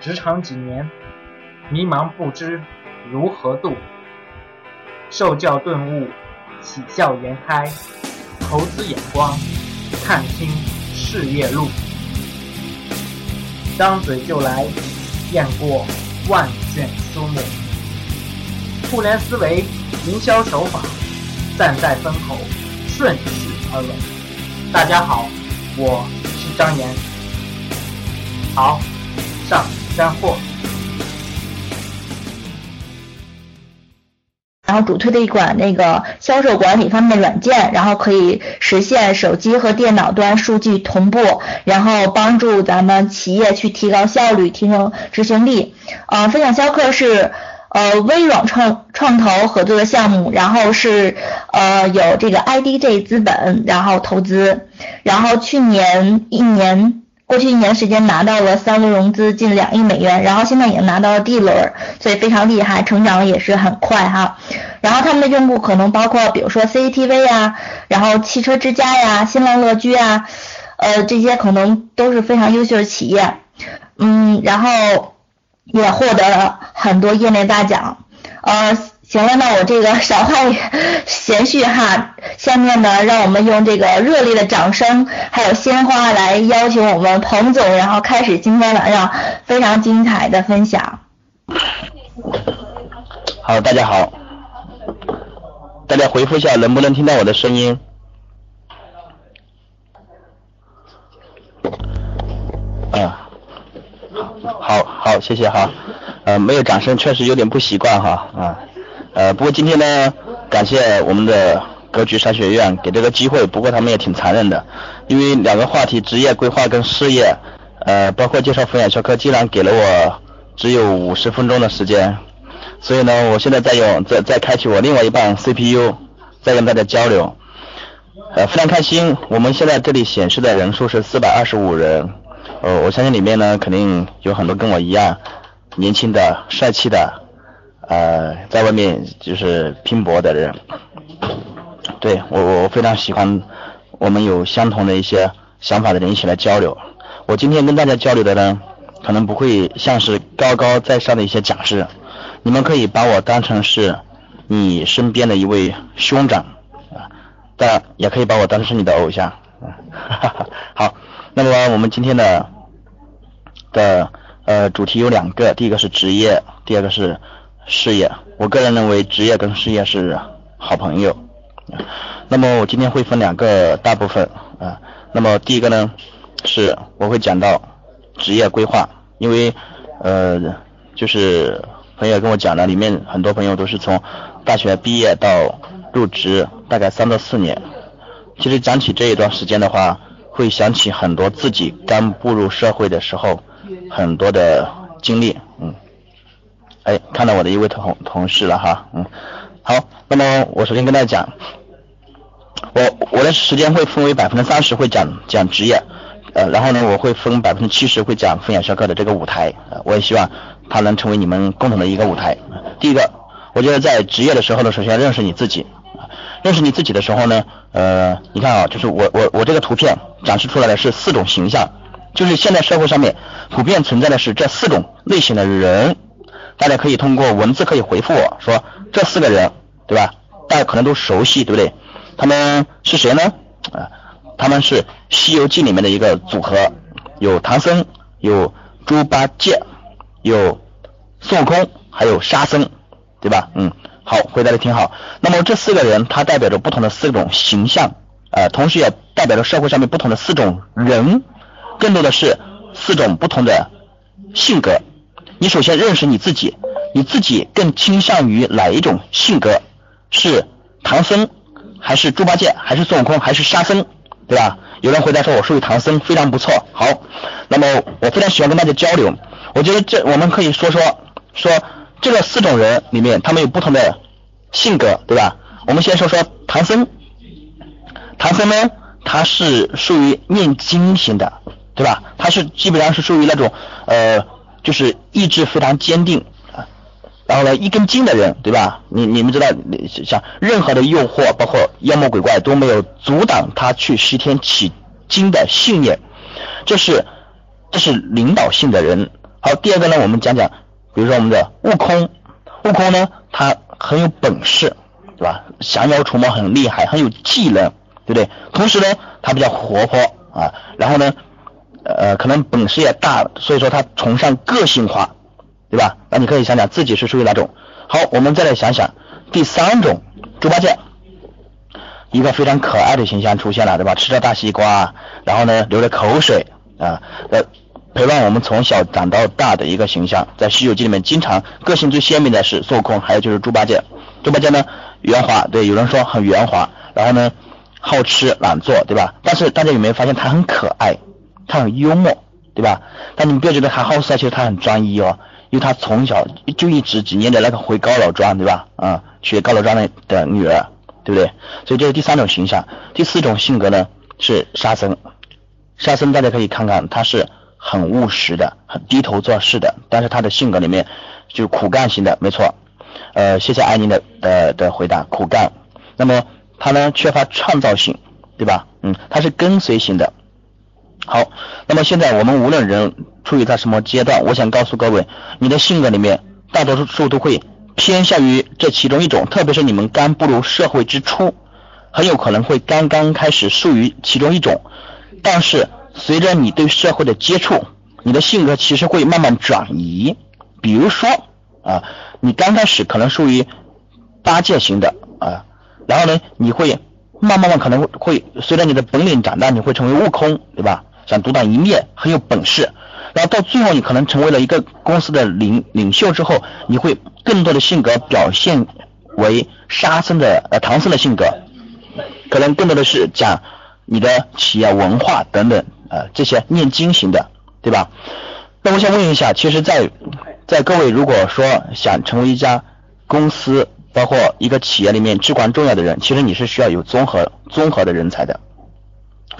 职场几年，迷茫不知如何度，受教顿悟，喜笑颜开，投资眼光，看清事业路，张嘴就来，雁过万卷书目，互联思维，营销手法，站在风口，顺势而为。大家好，我是张岩。好，上。干货。然后主推的一款那个销售管理方面的软件，然后可以实现手机和电脑端数据同步，然后帮助咱们企业去提高效率、提升执行力。呃，分享销客是呃微软创创投合作的项目，然后是呃有这个 IDG 资本然后投资，然后去年一年。过去一年时间拿到了三轮融资，近两亿美元，然后现在已经拿到了 D 轮，所以非常厉害，成长也是很快哈。然后他们的用户可能包括，比如说 CCTV 呀，然后汽车之家呀，新浪乐居啊，呃，这些可能都是非常优秀的企业，嗯，然后也获得了很多业内大奖，呃。行了，那我这个 少话闲叙哈，下面呢，让我们用这个热烈的掌声还有鲜花来邀请我们彭总，然后开始今天晚上非常精彩的分享。好，大家好，大家回复一下能不能听到我的声音？啊，好，好，谢谢哈，呃，没有掌声确实有点不习惯哈，啊。呃，不过今天呢，感谢我们的格局商学院给这个机会。不过他们也挺残忍的，因为两个话题，职业规划跟事业，呃，包括介绍分享销课，竟然给了我只有五十分钟的时间。所以呢，我现在在用，在在开启我另外一半 CPU，在跟大家交流。呃，非常开心。我们现在这里显示的人数是四百二十五人。呃，我相信里面呢，肯定有很多跟我一样年轻的、帅气的。呃，在外面就是拼搏的人，对我我非常喜欢我们有相同的一些想法的人一起来交流。我今天跟大家交流的呢，可能不会像是高高在上的一些讲师，你们可以把我当成是你身边的一位兄长啊，但也可以把我当成是你的偶像。好，那么我们今天的的呃主题有两个，第一个是职业，第二个是。事业，我个人认为职业跟事业是好朋友。那么我今天会分两个大部分啊。那么第一个呢，是我会讲到职业规划，因为呃，就是朋友跟我讲了，里面很多朋友都是从大学毕业到入职大概三到四年。其实讲起这一段时间的话，会想起很多自己刚步入社会的时候很多的经历，哎，看到我的一位同同事了哈，嗯，好，那么我首先跟大家讲，我我的时间会分为百分之三十会讲讲职业，呃，然后呢，我会分百分之七十会讲分享销课的这个舞台，呃，我也希望它能成为你们共同的一个舞台。第一个，我觉得在职业的时候呢，首先认识你自己，认识你自己的时候呢，呃，你看啊，就是我我我这个图片展示出来的是四种形象，就是现在社会上面普遍存在的是这四种类型的人。大家可以通过文字可以回复我说这四个人，对吧？大家可能都熟悉，对不对？他们是谁呢？啊，他们是《西游记》里面的一个组合，有唐僧，有猪八戒，有孙悟空，还有沙僧，对吧？嗯，好，回答的挺好。那么这四个人，他代表着不同的四种形象，呃，同时也代表着社会上面不同的四种人，更多的是四种不同的性格。你首先认识你自己，你自己更倾向于哪一种性格？是唐僧，还是猪八戒，还是孙悟空，还是沙僧，对吧？有人回答说我属于唐僧，非常不错。好，那么我非常喜欢跟大家交流。我觉得这我们可以说说说这个四种人里面，他们有不同的性格，对吧？我们先说说唐僧。唐僧呢，他是属于念经型的，对吧？他是基本上是属于那种呃。就是意志非常坚定啊，然后呢，一根筋的人，对吧？你你们知道，像任何的诱惑，包括妖魔鬼怪都没有阻挡他去西天取经的信念。这是这是领导性的人，好，第二个呢，我们讲讲，比如说我们的悟空，悟空呢，他很有本事，对吧？降妖除魔很厉害，很有技能，对不对？同时呢，他比较活泼啊，然后呢，呃，可能本事也大，所以说他崇尚个性化，对吧？那你可以想想自己是属于哪种。好，我们再来想想第三种，猪八戒，一个非常可爱的形象出现了，对吧？吃着大西瓜，然后呢，流着口水啊，呃。陪伴我们从小长到大的一个形象，在《西游记》里面，经常个性最鲜明的是孙悟空，还有就是猪八戒。猪八戒呢，圆滑，对，有人说很圆滑，然后呢，好吃懒做，对吧？但是大家有没有发现他很可爱，他很幽默，对吧？但你们不要觉得他好色，其实他很专一哦，因为他从小就一直只念着那个回高老庄，对吧？啊，娶高老庄的的女儿，对不对？所以这是第三种形象。第四种性格呢是沙僧，沙僧大家可以看看，他是。很务实的，很低头做事的，但是他的性格里面就苦干型的，没错。呃，谢谢安宁的的的回答，苦干。那么他呢，缺乏创造性，对吧？嗯，他是跟随型的。好，那么现在我们无论人处于在什么阶段，我想告诉各位，你的性格里面大多数数都会偏向于这其中一种，特别是你们刚步入社会之初，很有可能会刚刚开始属于其中一种，但是。随着你对社会的接触，你的性格其实会慢慢转移。比如说啊，你刚开始可能属于八戒型的啊，然后呢，你会慢慢慢可能会随着你的本领长大，你会成为悟空，对吧？想独当一面，很有本事。然后到最后，你可能成为了一个公司的领领袖之后，你会更多的性格表现为沙僧的呃唐僧的性格，可能更多的是讲你的企业文化等等。呃，这些念经型的，对吧？那我想问一下，其实，在在各位如果说想成为一家公司，包括一个企业里面至关重要的人，其实你是需要有综合综合的人才的。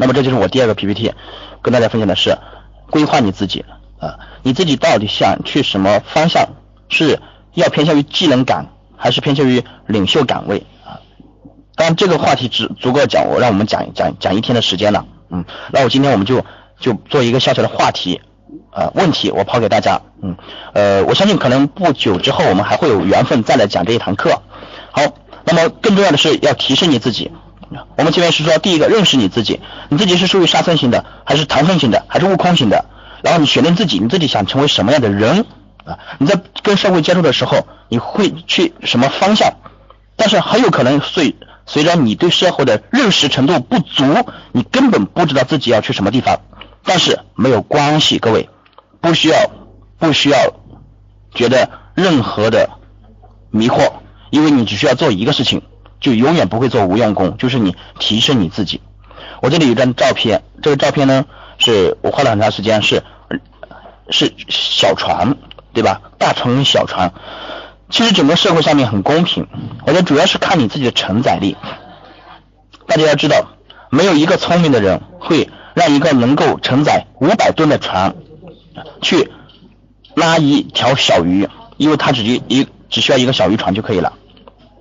那么这就是我第二个 PPT，跟大家分享的是规划你自己啊，你自己到底想去什么方向？是要偏向于技能岗，还是偏向于领袖岗位啊？当然这个话题只足够讲我让我们讲讲讲一天的时间了。嗯，那我今天我们就就做一个小小的话题，呃，问题我抛给大家，嗯，呃，我相信可能不久之后我们还会有缘分再来讲这一堂课。好，那么更重要的是要提升你自己。我们前面是说第一个认识你自己，你自己是属于沙僧型的，还是唐僧型的，还是悟空型的？然后你选定自己，你自己想成为什么样的人啊？你在跟社会接触的时候，你会去什么方向？但是很有可能随随着你对社会的认识程度不足，你根本不知道自己要去什么地方。但是没有关系，各位，不需要不需要觉得任何的迷惑，因为你只需要做一个事情，就永远不会做无用功，就是你提升你自己。我这里有张照片，这个照片呢是我花了很长时间，是是小船，对吧？大船小船。其实整个社会上面很公平，我觉得主要是看你自己的承载力。大家要知道，没有一个聪明的人会让一个能够承载五百吨的船去拉一条小鱼，因为他只一一只需要一个小渔船就可以了，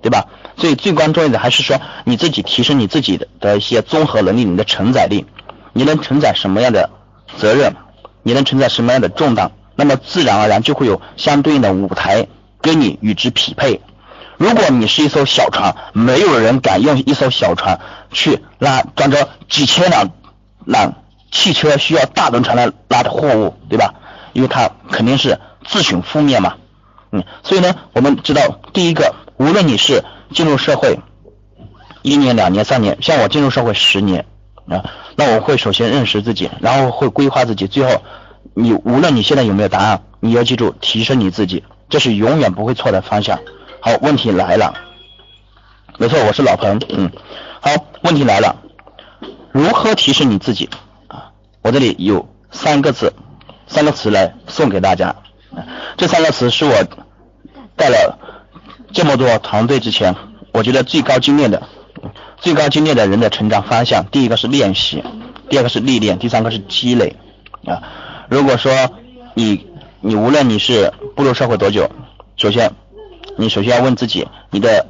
对吧？所以最关重要的还是说你自己提升你自己的的一些综合能力，你的承载力，你能承载什么样的责任，你能承载什么样的重担，那么自然而然就会有相对应的舞台。跟你与之匹配。如果你是一艘小船，没有人敢用一艘小船去拉装着几千辆辆汽车需要大轮船来拉的货物，对吧？因为它肯定是自寻覆灭嘛。嗯，所以呢，我们知道，第一个，无论你是进入社会一年、两年、三年，像我进入社会十年啊，那我会首先认识自己，然后会规划自己，最后你无论你现在有没有答案，你要记住提升你自己。这是永远不会错的方向。好，问题来了。没错，我是老彭。嗯，好，问题来了。如何提升你自己？啊，我这里有三个字，三个词来送给大家。这三个词是我带了这么多团队之前，我觉得最高精炼的、最高精炼的人的成长方向。第一个是练习，第二个是历练，第三个是积累。啊，如果说你。你无论你是步入社会多久，首先，你首先要问自己，你的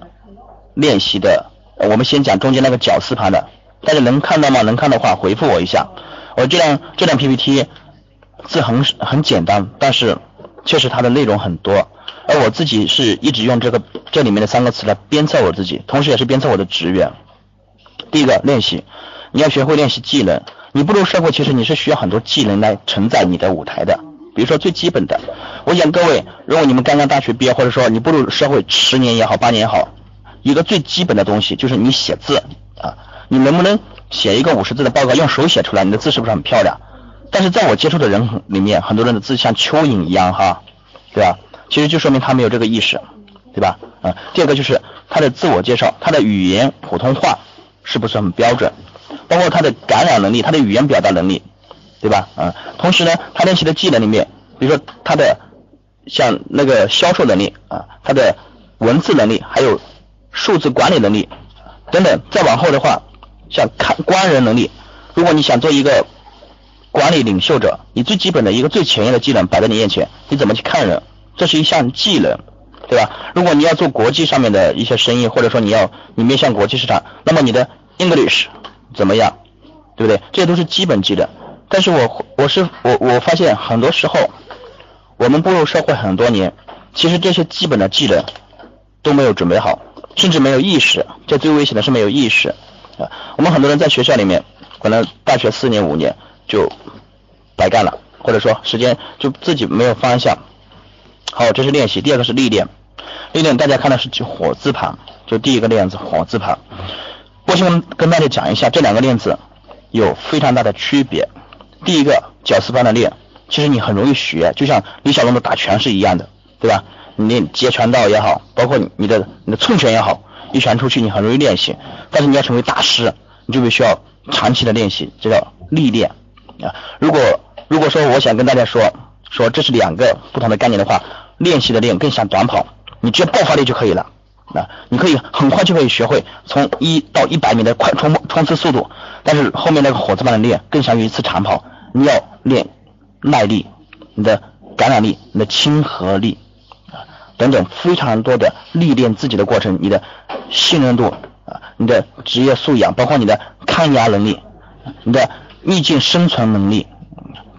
练习的，我们先讲中间那个绞丝旁的，大家能看到吗？能看的话回复我一下。我这张这张 PPT，字很很简单，但是确实它的内容很多。而我自己是一直用这个这里面的三个词来鞭策我自己，同时也是鞭策我的职员。第一个练习，你要学会练习技能。你步入社会，其实你是需要很多技能来承载你的舞台的。比如说最基本的，我想各位，如果你们刚刚大学毕业，或者说你步入社会十年也好，八年也好，一个最基本的东西就是你写字啊，你能不能写一个五十字的报告，用手写出来，你的字是不是很漂亮？但是在我接触的人里面，很多人的字像蚯蚓一样哈，对吧？其实就说明他没有这个意识，对吧？啊，第二个就是他的自我介绍，他的语言普通话是不是很标准？包括他的感染能力，他的语言表达能力，对吧？啊，同时呢，他练习的技能里面，比如说他的像那个销售能力啊，他的文字能力，还有数字管理能力等等。再往后的话，像看观人能力，如果你想做一个管理领袖者，你最基本的一个最前沿的技能摆在你面前，你怎么去看人？这是一项技能，对吧？如果你要做国际上面的一些生意，或者说你要你面向国际市场，那么你的 English 怎么样，对不对？这些都是基本技能。但是我我是我我发现很多时候，我们步入社会很多年，其实这些基本的技能都没有准备好，甚至没有意识。这最危险的是没有意识啊！我们很多人在学校里面，可能大学四年五年就白干了，或者说时间就自己没有方向。好，这是练习。第二个是历练，历练大家看的是火字旁，就第一个练字火字旁。我先跟大家讲一下这两个练字有非常大的区别。第一个绞丝般的练，其实你很容易学，就像李小龙的打拳是一样的，对吧？你练截拳道也好，包括你的你的寸拳也好，一拳出去你很容易练习。但是你要成为大师，你就必须要长期的练习，这叫历练啊。如果如果说我想跟大家说说这是两个不同的概念的话。练习的练更像短跑，你只要爆发力就可以了。啊，你可以很快就可以学会从一到一百米的快冲冲刺速度，但是后面那个火字般的练更像一次长跑。你要练耐力、你的感染力、你的亲和力啊等等非常多的历练自己的过程，你的信任度啊，你的职业素养，包括你的抗压能力、你的逆境生存能力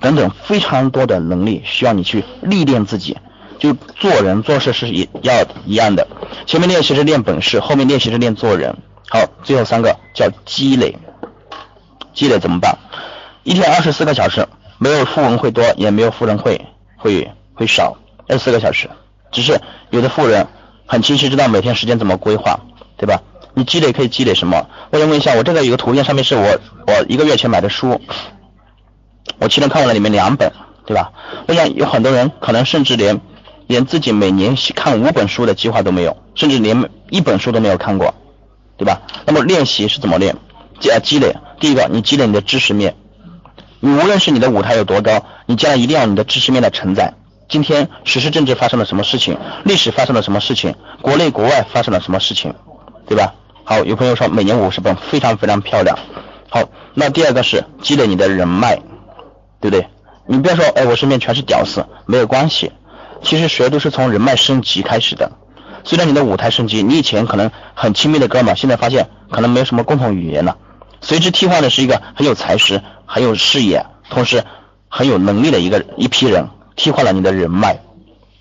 等等非常多的能力需要你去历练自己。就做人做事是一要一样的，前面练习是练本事，后面练习是练做人。好，最后三个叫积累，积累怎么办？一天二十四个小时，没有富人会多，也没有富人会会会少，二十四个小时。只是有的富人很清晰知道每天时间怎么规划，对吧？你积累可以积累什么？我想问一下，我这个有个图片，上面是我我一个月前买的书，我其中看完了里面两本，对吧？我想有很多人可能甚至连。连自己每年看五本书的计划都没有，甚至连一本书都没有看过，对吧？那么练习是怎么练？积积累，第一个，你积累你的知识面。你无论是你的舞台有多高，你将来一定要你的知识面的承载。今天时事政治发生了什么事情？历史发生了什么事情？国内国外发生了什么事情？对吧？好，有朋友说每年五十本，非常非常漂亮。好，那第二个是积累你的人脉，对不对？你不要说，哎，我身边全是屌丝，没有关系。其实谁都是从人脉升级开始的。虽然你的舞台升级，你以前可能很亲密的哥们，现在发现可能没有什么共同语言了。随之替换的是一个很有才识、很有视野，同时很有能力的一个一批人，替换了你的人脉，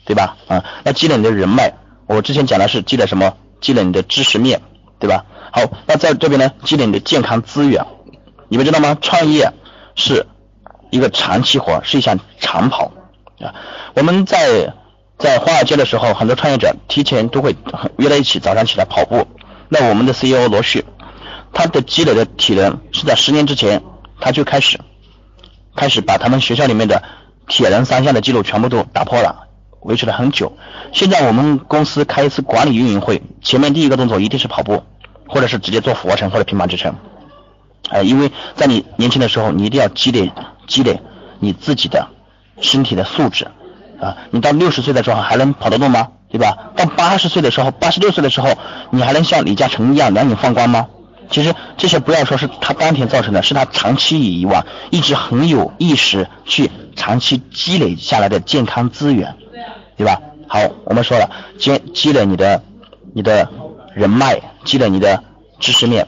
对吧？啊，那积累你的人脉，我之前讲的是积累什么？积累你的知识面，对吧？好，那在这边呢，积累你的健康资源。你们知道吗？创业是一个长期活，是一项长跑。啊，我们在在华尔街的时候，很多创业者提前都会约在一起，早上起来跑步。那我们的 CEO 罗旭，他的积累的体能是在十年之前，他就开始开始把他们学校里面的铁人三项的记录全部都打破了，维持了很久。现在我们公司开一次管理运营会，前面第一个动作一定是跑步，或者是直接做俯卧撑或者平板支撑。哎，因为在你年轻的时候，你一定要积累积累你自己的。身体的素质，啊，你到六十岁的时候还能跑得动吗？对吧？到八十岁的时候，八十六岁的时候，你还能像李嘉诚一样两眼放光吗？其实这些不要说是他当天造成的，是他长期以往一直很有意识去长期积累下来的健康资源，对吧？好，我们说了，积积累你的你的人脉，积累你的知识面，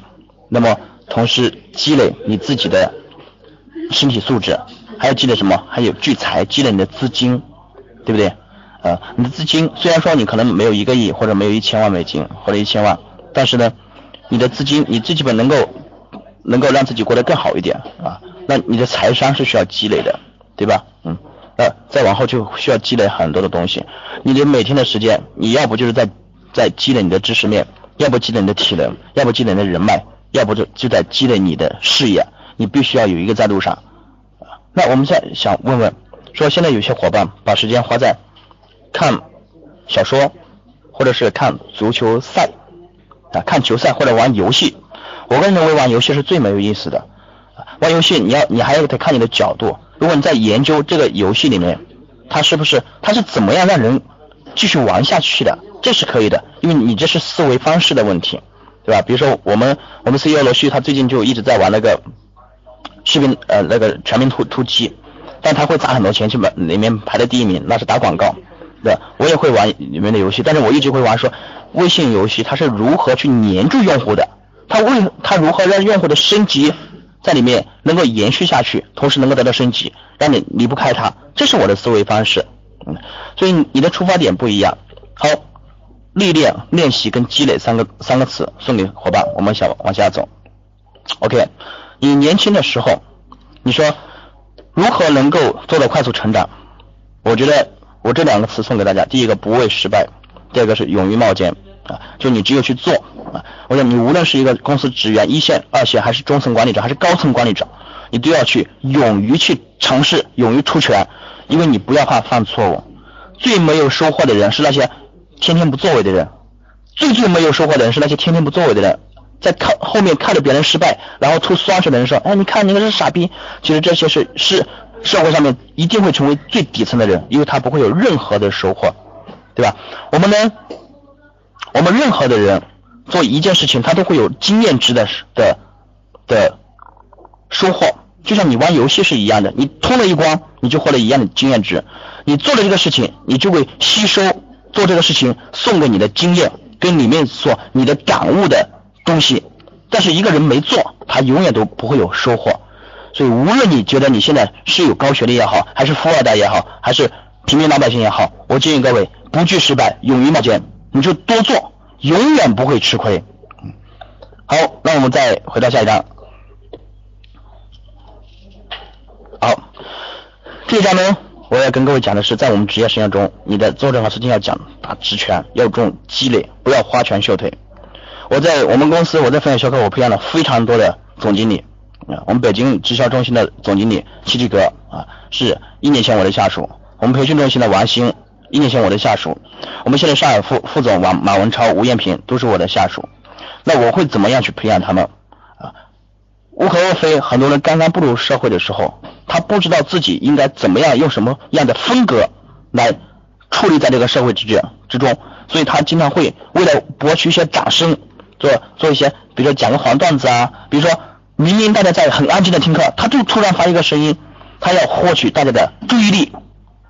那么同时积累你自己的身体素质。还要积累什么？还有聚财，积累你的资金，对不对？呃，你的资金虽然说你可能没有一个亿或者没有一千万美金或者一千万，但是呢，你的资金你最基本能够能够让自己过得更好一点啊。那你的财商是需要积累的，对吧？嗯，那再往后就需要积累很多的东西。你的每天的时间，你要不就是在在积累你的知识面，要不积累你的体能，要不积累你的人脉，要不就就在积累你的事业。你必须要有一个在路上。那我们现在想问问，说现在有些伙伴把时间花在看小说，或者是看足球赛啊，看球赛或者玩游戏。我个人认为玩游戏是最没有意思的。玩游戏你要你还要得看你的角度。如果你在研究这个游戏里面，它是不是它是怎么样让人继续玩下去的，这是可以的，因为你这是思维方式的问题，对吧？比如说我们我们 CEO 罗旭他最近就一直在玩那个。视频呃那个全民突突击，但他会砸很多钱去买里面排在第一名，那是打广告。对，我也会玩里面的游戏，但是我一直会玩说微信游戏它是如何去黏住用户的，它为它如何让用户的升级在里面能够延续下去，同时能够得到升级，让你离不开它，这是我的思维方式。嗯，所以你的出发点不一样。好，历练、练习跟积累三个三个词送给伙伴，我们想往下走。OK。你年轻的时候，你说如何能够做到快速成长？我觉得我这两个词送给大家：第一个不畏失败，第二个是勇于冒尖啊！就你只有去做啊！我想你无论是一个公司职员、一线、二线，还是中层管理者，还是高层管理者，你都要去勇于去尝试，勇于出拳，因为你不要怕犯错误。最没有收获的人是那些天天不作为的人，最最没有收获的人是那些天天不作为的人。在看后面看着别人失败，然后吐酸水的人说：“哎，你看你那是傻逼。”其实这些是是社会上面一定会成为最底层的人，因为他不会有任何的收获，对吧？我们呢，我们任何的人做一件事情，他都会有经验值的的的收获。就像你玩游戏是一样的，你通了一关，你就获得一样的经验值。你做了这个事情，你就会吸收做这个事情送给你的经验跟里面所你的感悟的。东西，但是一个人没做，他永远都不会有收获。所以，无论你觉得你现在是有高学历也好，还是富二代也好，还是平民老百姓也好，我建议各位不惧失败，勇于冒险，你就多做，永远不会吃亏。好，那我们再回到下一章。好，这一章呢，我要跟各位讲的是，在我们职业生涯中，你的做任何事情要讲打职权，要重积累，不要花拳绣腿。我在我们公司，我在分享销课，我培养了非常多的总经理啊。我们北京直销中心的总经理七七哥啊，是一年前我的下属。我们培训中心的王鑫，一年前我的下属。我们现在上海副副总王马文超、吴艳平都是我的下属。那我会怎么样去培养他们？无可厚非，很多人刚刚步入社会的时候，他不知道自己应该怎么样用什么样的风格来处理在这个社会之间之中，所以他经常会为了博取一些掌声。做做一些，比如说讲个黄段子啊，比如说明明大家在很安静的听课，他就突然发一个声音，他要获取大家的注意力，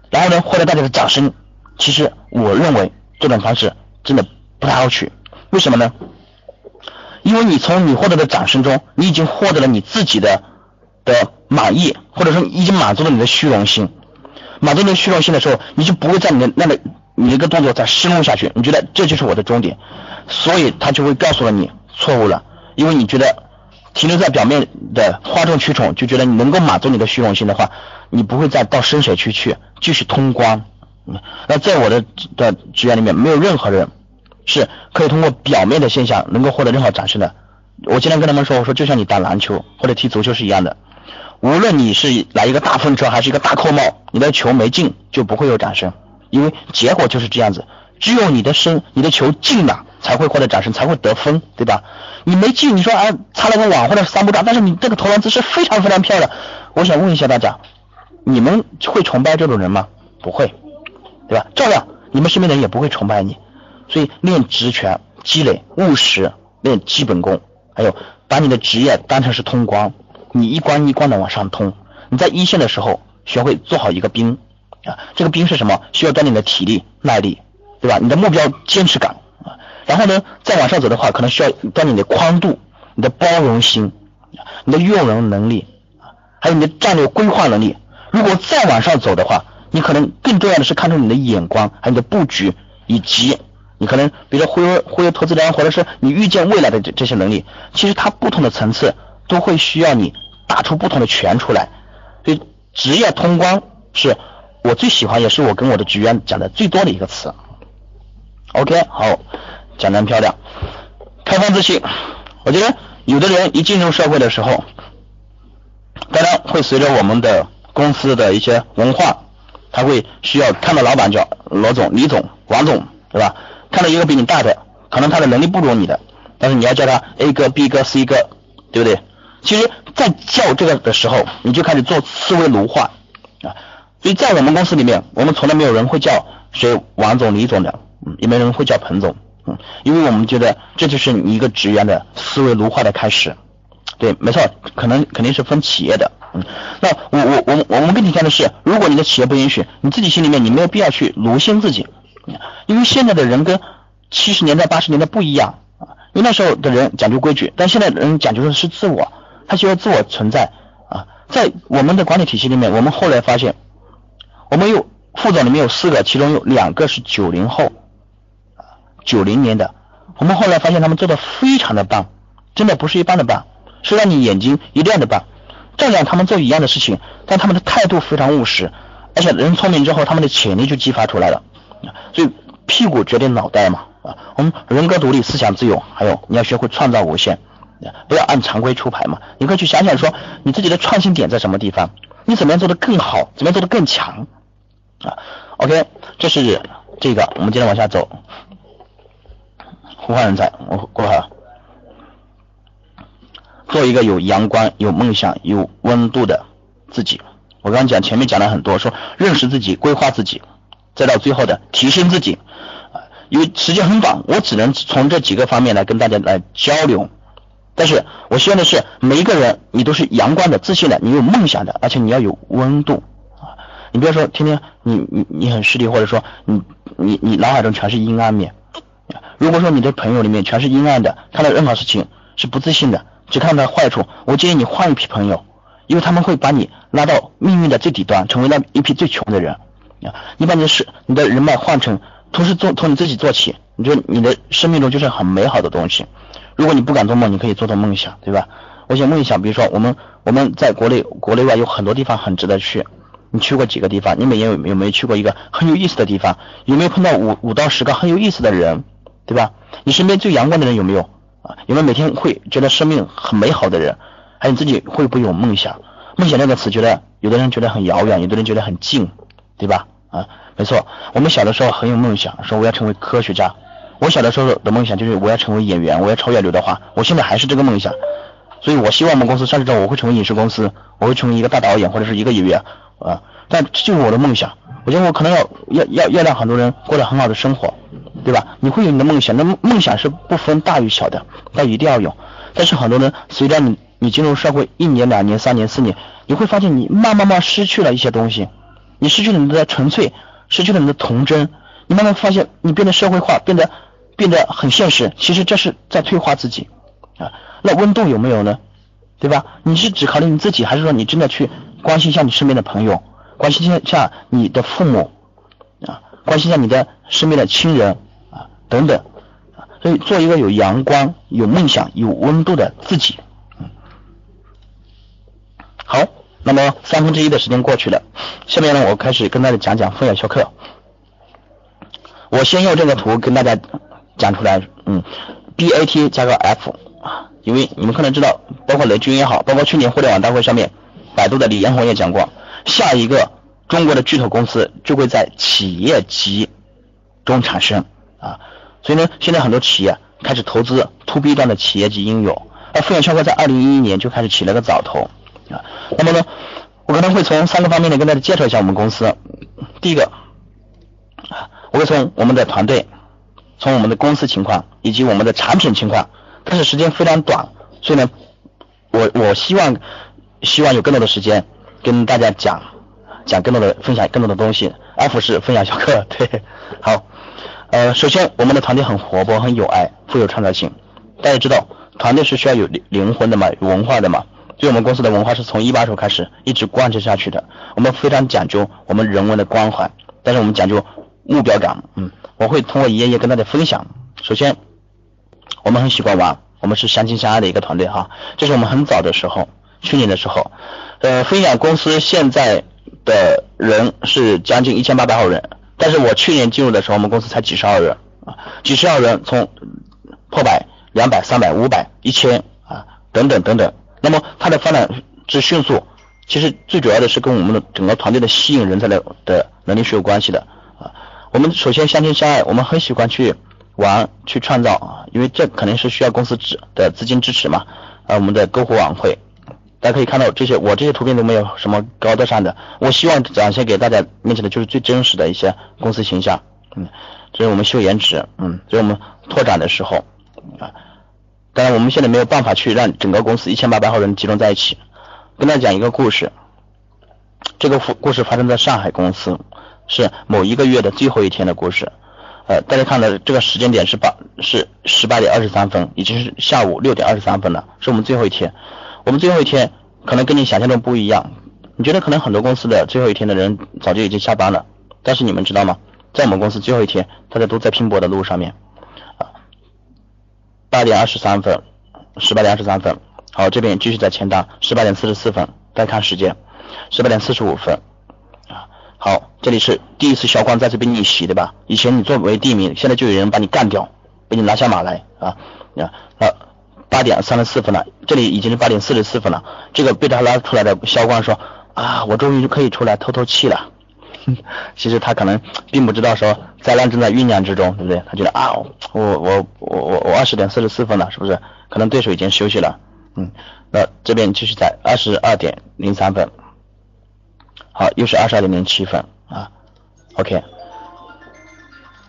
然后呢获得大家的掌声。其实我认为这种方式真的不太好取，为什么呢？因为你从你获得的掌声中，你已经获得了你自己的的满意，或者说已经满足了你的虚荣心。满足你的虚荣心的时候，你就不会在你的那个你一个动作再深入下去，你觉得这就是我的终点。所以他就会告诉了你错误了，因为你觉得停留在表面的哗众取宠，就觉得你能够满足你的虚荣心的话，你不会再到深水区去继续通关。那在我的的职业里面，没有任何人是可以通过表面的现象能够获得任何掌声的。我经常跟他们说，我说就像你打篮球或者踢足球是一样的，无论你是来一个大风车还是一个大扣帽，你的球没进就不会有掌声，因为结果就是这样子。只有你的身，你的球进了。才会获得掌声，才会得分，对吧？你没进，你说啊，擦了个网或者三不炸，但是你这个投篮姿势非常非常漂亮。我想问一下大家，你们会崇拜这种人吗？不会，对吧？照样，你们身边的人也不会崇拜你。所以练职权，积累务实，练基本功，还有把你的职业当成是通关，你一关一关的往上通。你在一线的时候，学会做好一个兵啊，这个兵是什么？需要锻炼你的体力、耐力，对吧？你的目标坚持感。然后呢，再往上走的话，可能需要锻炼你的宽度、你的包容心、你的用人能力，还有你的战略规划能力。如果再往上走的话，你可能更重要的是看重你的眼光，还有你的布局，以及你可能比如说忽悠忽悠投资人，或者是你预见未来的这这些能力，其实它不同的层次都会需要你打出不同的拳出来。所以职业通关是我最喜欢，也是我跟我的职员讲的最多的一个词。OK，好，讲的漂亮，开放自信。我觉得有的人一进入社会的时候，当然会随着我们的公司的一些文化，他会需要看到老板叫罗总、李总、王总，对吧？看到一个比你大的，可能他的能力不如你的，但是你要叫他 A 哥、B 哥、C 哥，对不对？其实，在叫这个的时候，你就开始做思维奴化啊。所以在我们公司里面，我们从来没有人会叫谁王总、李总的，嗯，也没人会叫彭总，嗯，因为我们觉得这就是你一个职员的思维奴化的开始。对，没错，可能肯定是分企业的，嗯，那我我我我们跟你讲的是，如果你的企业不允许，你自己心里面你没有必要去奴性自己，因为现在的人跟七十年代、八十年代不一样啊，因为那时候的人讲究规矩，但现在的人讲究的是自我。他需要自我存在啊，在我们的管理体系里面，我们后来发现，我们有副总里面有四个，其中有两个是九零后，啊，九零年的，我们后来发现他们做的非常的棒，真的不是一般的棒，是让你眼睛一亮的棒。照样他们做一样的事情，但他们的态度非常务实，而且人聪明之后，他们的潜力就激发出来了。所以屁股决定脑袋嘛，啊，我们人格独立，思想自由，还有你要学会创造无限。不要按常规出牌嘛，你可以去想想说你自己的创新点在什么地方，你怎么样做的更好，怎么样做的更强啊？OK，这是这个，我们接着往下走。呼唤人才，我过来。做一个有阳光、有梦想、有温度的自己。我刚刚讲前面讲了很多，说认识自己、规划自己，再到最后的提升自己啊。因为时间很短，我只能从这几个方面来跟大家来交流。但是我希望的是，每一个人你都是阳光的、自信的，你有梦想的，而且你要有温度啊！你不要说天天你你你很势利，或者说你你你脑海中全是阴暗面。如果说你的朋友里面全是阴暗的，看到任何事情是不自信的，只看到坏处，我建议你换一批朋友，因为他们会把你拉到命运的最底端，成为那一批最穷的人啊！你把你的是你的人脉换成，同时做从你自己做起，你觉得你的生命中就是很美好的东西。如果你不敢做梦，你可以做做梦想，对吧？我想梦想，比如说我们我们在国内国内外有很多地方很值得去。你去过几个地方？你每年有有没有去过一个很有意思的地方？有没有碰到五五到十个很有意思的人，对吧？你身边最阳光的人有没有啊？有没有每天会觉得生命很美好的人？还有你自己会不会有梦想？梦想这个词，觉得有的人觉得很遥远，有的人觉得很近，对吧？啊，没错，我们小的时候很有梦想，说我要成为科学家。我小的时候的梦想就是我要成为演员，我要超越刘德华。我现在还是这个梦想，所以我希望我们公司上市之后我会成为影视公司，我会成为一个大导演或者是一个演员啊。但这就是我的梦想。我觉得我可能要要要要让很多人过得很好的生活，对吧？你会有你的梦想，那梦想是不分大与小的，但一定要有。但是很多人随着你你进入社会一年、两年、三年、四年，你会发现你慢慢慢失去了一些东西，你失去了你的纯粹，失去了你的童真，你慢慢发现你变得社会化，变得。变得很现实，其实这是在退化自己啊。那温度有没有呢？对吧？你是只考虑你自己，还是说你真的去关心一下你身边的朋友，关心一下你的父母啊，关心一下你的身边的亲人啊等等？所以做一个有阳光、有梦想、有温度的自己。好，那么三分之一的时间过去了，下面呢，我开始跟大家讲讲分享小课。我先用这个图跟大家。讲出来，嗯，B A T 加个 F 啊，因为你们可能知道，包括雷军也好，包括去年互联网大会上面，百度的李彦宏也讲过，下一个中国的巨头公司就会在企业级中产生啊，所以呢，现在很多企业开始投资 To B 端的企业级应用，而富远超哥在二零一一年就开始起了个早头啊，那么呢，我可能会从三个方面呢跟大家介绍一下我们公司，第一个，我会从我们的团队。从我们的公司情况以及我们的产品情况，但是时间非常短，所以呢，我我希望希望有更多的时间跟大家讲讲更多的分享更多的东西。F 是分享小课，对，好，呃，首先我们的团队很活泼，很有爱，富有创造性。大家知道，团队是需要有灵灵魂的嘛，有文化的嘛，所以我们公司的文化是从一把手开始一直贯彻下去的。我们非常讲究我们人文的关怀，但是我们讲究目标感。嗯，我会通过一页页跟大家分享。首先，我们很喜欢玩，我们是相亲相爱的一个团队哈。这是我们很早的时候，去年的时候，呃，分享公司现在的人是将近一千八百号人，但是我去年进入的时候，我们公司才几十号人啊，几十号人从破百、两百、三百、五百、一千啊等等等等。那么它的发展之迅速，其实最主要的是跟我们的整个团队的吸引人才的的能力是有关系的啊。我们首先相亲相爱，我们很喜欢去玩去创造啊，因为这肯定是需要公司支的资金支持嘛啊。我们的篝火晚会，大家可以看到这些，我这些图片都没有什么高大上的，我希望展现给大家面前的就是最真实的一些公司形象，嗯，这是我们秀颜值，嗯，所以我们拓展的时候啊。当然，我们现在没有办法去让整个公司一千八百号人集中在一起。跟大家讲一个故事，这个故故事发生在上海公司，是某一个月的最后一天的故事。呃，大家看到这个时间点是八是十八点二十三分，已经是下午六点二十三分了，是我们最后一天。我们最后一天可能跟你想象中不一样，你觉得可能很多公司的最后一天的人早就已经下班了，但是你们知道吗？在我们公司最后一天，大家都在拼搏的路上面。八点二十三分，十八点二十三分，好，这边继续在签单，十八点四十四分，再看时间，十八点四十五分，啊，好，这里是第一次销冠再次被逆袭，对吧？以前你作为第一名，现在就有人把你干掉，被你拿下马来啊，啊，八点三十四分了，这里已经是八点四十四分了，这个被他拉出来的销冠说啊，我终于可以出来透透气了。其实他可能并不知道说灾难正在酝酿之中，对不对？他觉得啊，我我我我我二十点四十四分了，是不是？可能对手已经休息了，嗯，那这边继续在二十二点零三分，好，又是二十二点零七分啊，OK。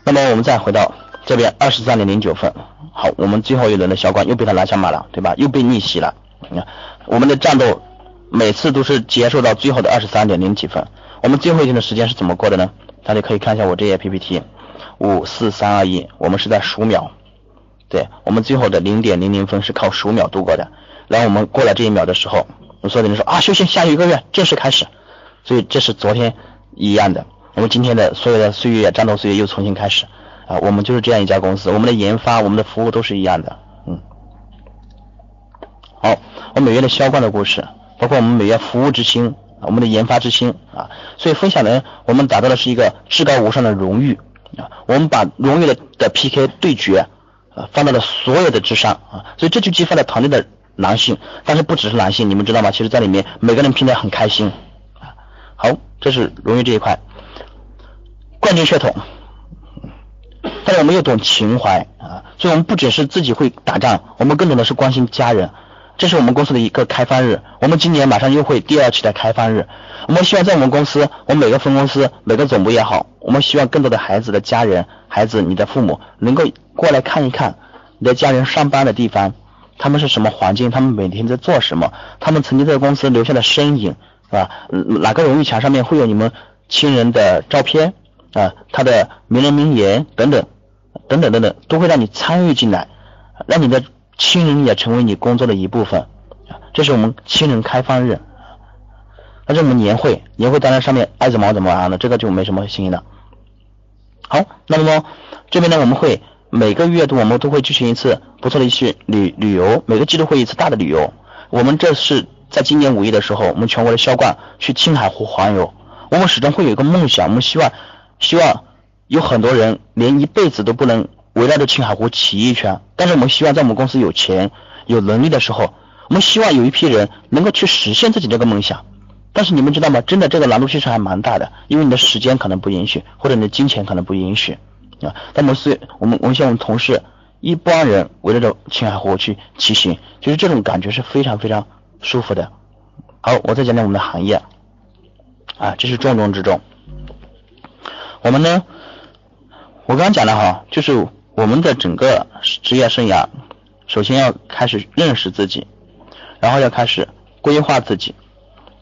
那么我们再回到这边二十三点零九分，好，我们最后一轮的销冠又被他拿下马了，对吧？又被逆袭了，你看我们的战斗每次都是结束到最后的二十三点零几分。我们最后一天的时间是怎么过的呢？大家可以看一下我这页 PPT，五四三二一，我们是在数秒，对我们最后的零点零零分是靠数秒度过的。然后我们过了这一秒的时候，我所有的人说啊，休息下一个月正式开始。所以这是昨天一样的，我们今天的所有的岁月战斗岁月又重新开始啊，我们就是这样一家公司，我们的研发、我们的服务都是一样的，嗯。好，我每月的销冠的故事，包括我们每月服务之星。我们的研发之星啊，所以分享呢，我们达到的是一个至高无上的荣誉啊，我们把荣誉的的 PK 对决啊放到了所有的之上啊，所以这就激发了团队的狼性，但是不只是狼性，你们知道吗？其实在里面每个人拼得很开心啊。好，这是荣誉这一块，冠军血统，但是我们又懂情怀啊，所以我们不只是自己会打仗，我们更多的是关心家人。这是我们公司的一个开放日，我们今年马上又会第二期的开放日。我们希望在我们公司，我们每个分公司、每个总部也好，我们希望更多的孩子的家人、孩子你的父母能够过来看一看你的家人上班的地方，他们是什么环境，他们每天在做什么，他们曾经在公司留下的身影，是吧？哪个荣誉墙上面会有你们亲人的照片啊？他的名人名言等等，等等等等，都会让你参与进来，让你的。亲人也成为你工作的一部分，这是我们亲人开放日，那是我们年会，年会当然上面爱怎么玩怎么玩了，这个就没什么新意了。好，那么这边呢，我们会每个月度我们都会举行一次不错的一些旅旅游，每个季度会一次大的旅游。我们这是在今年五一的时候，我们全国的销冠去青海湖环游。我们始终会有一个梦想，我们希望希望有很多人连一辈子都不能。围绕着青海湖骑一圈，但是我们希望在我们公司有钱、有能力的时候，我们希望有一批人能够去实现自己这个梦想。但是你们知道吗？真的这个难度其实还蛮大的，因为你的时间可能不允许，或者你的金钱可能不允许啊。但我们是，我们我们像我们同事一帮人围绕着青海湖去骑行，就是这种感觉是非常非常舒服的。好，我再讲讲我们的行业啊，这是重中之重。我们呢，我刚刚讲了哈，就是。我们的整个职业生涯，首先要开始认识自己，然后要开始规划自己，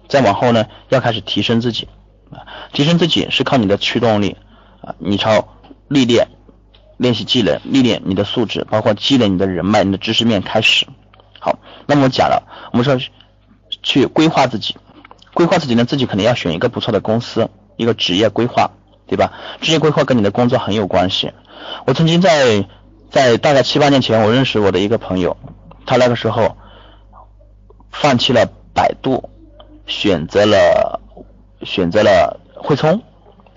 再往后呢，要开始提升自己。啊，提升自己是靠你的驱动力啊，你朝历练、练习技能、历练你的素质，包括积累你的人脉、你的知识面开始。好，那么我讲了，我们说去规划自己，规划自己呢，自己肯定要选一个不错的公司，一个职业规划，对吧？职业规划跟你的工作很有关系。我曾经在在大概七八年前，我认识我的一个朋友，他那个时候放弃了百度，选择了选择了汇聪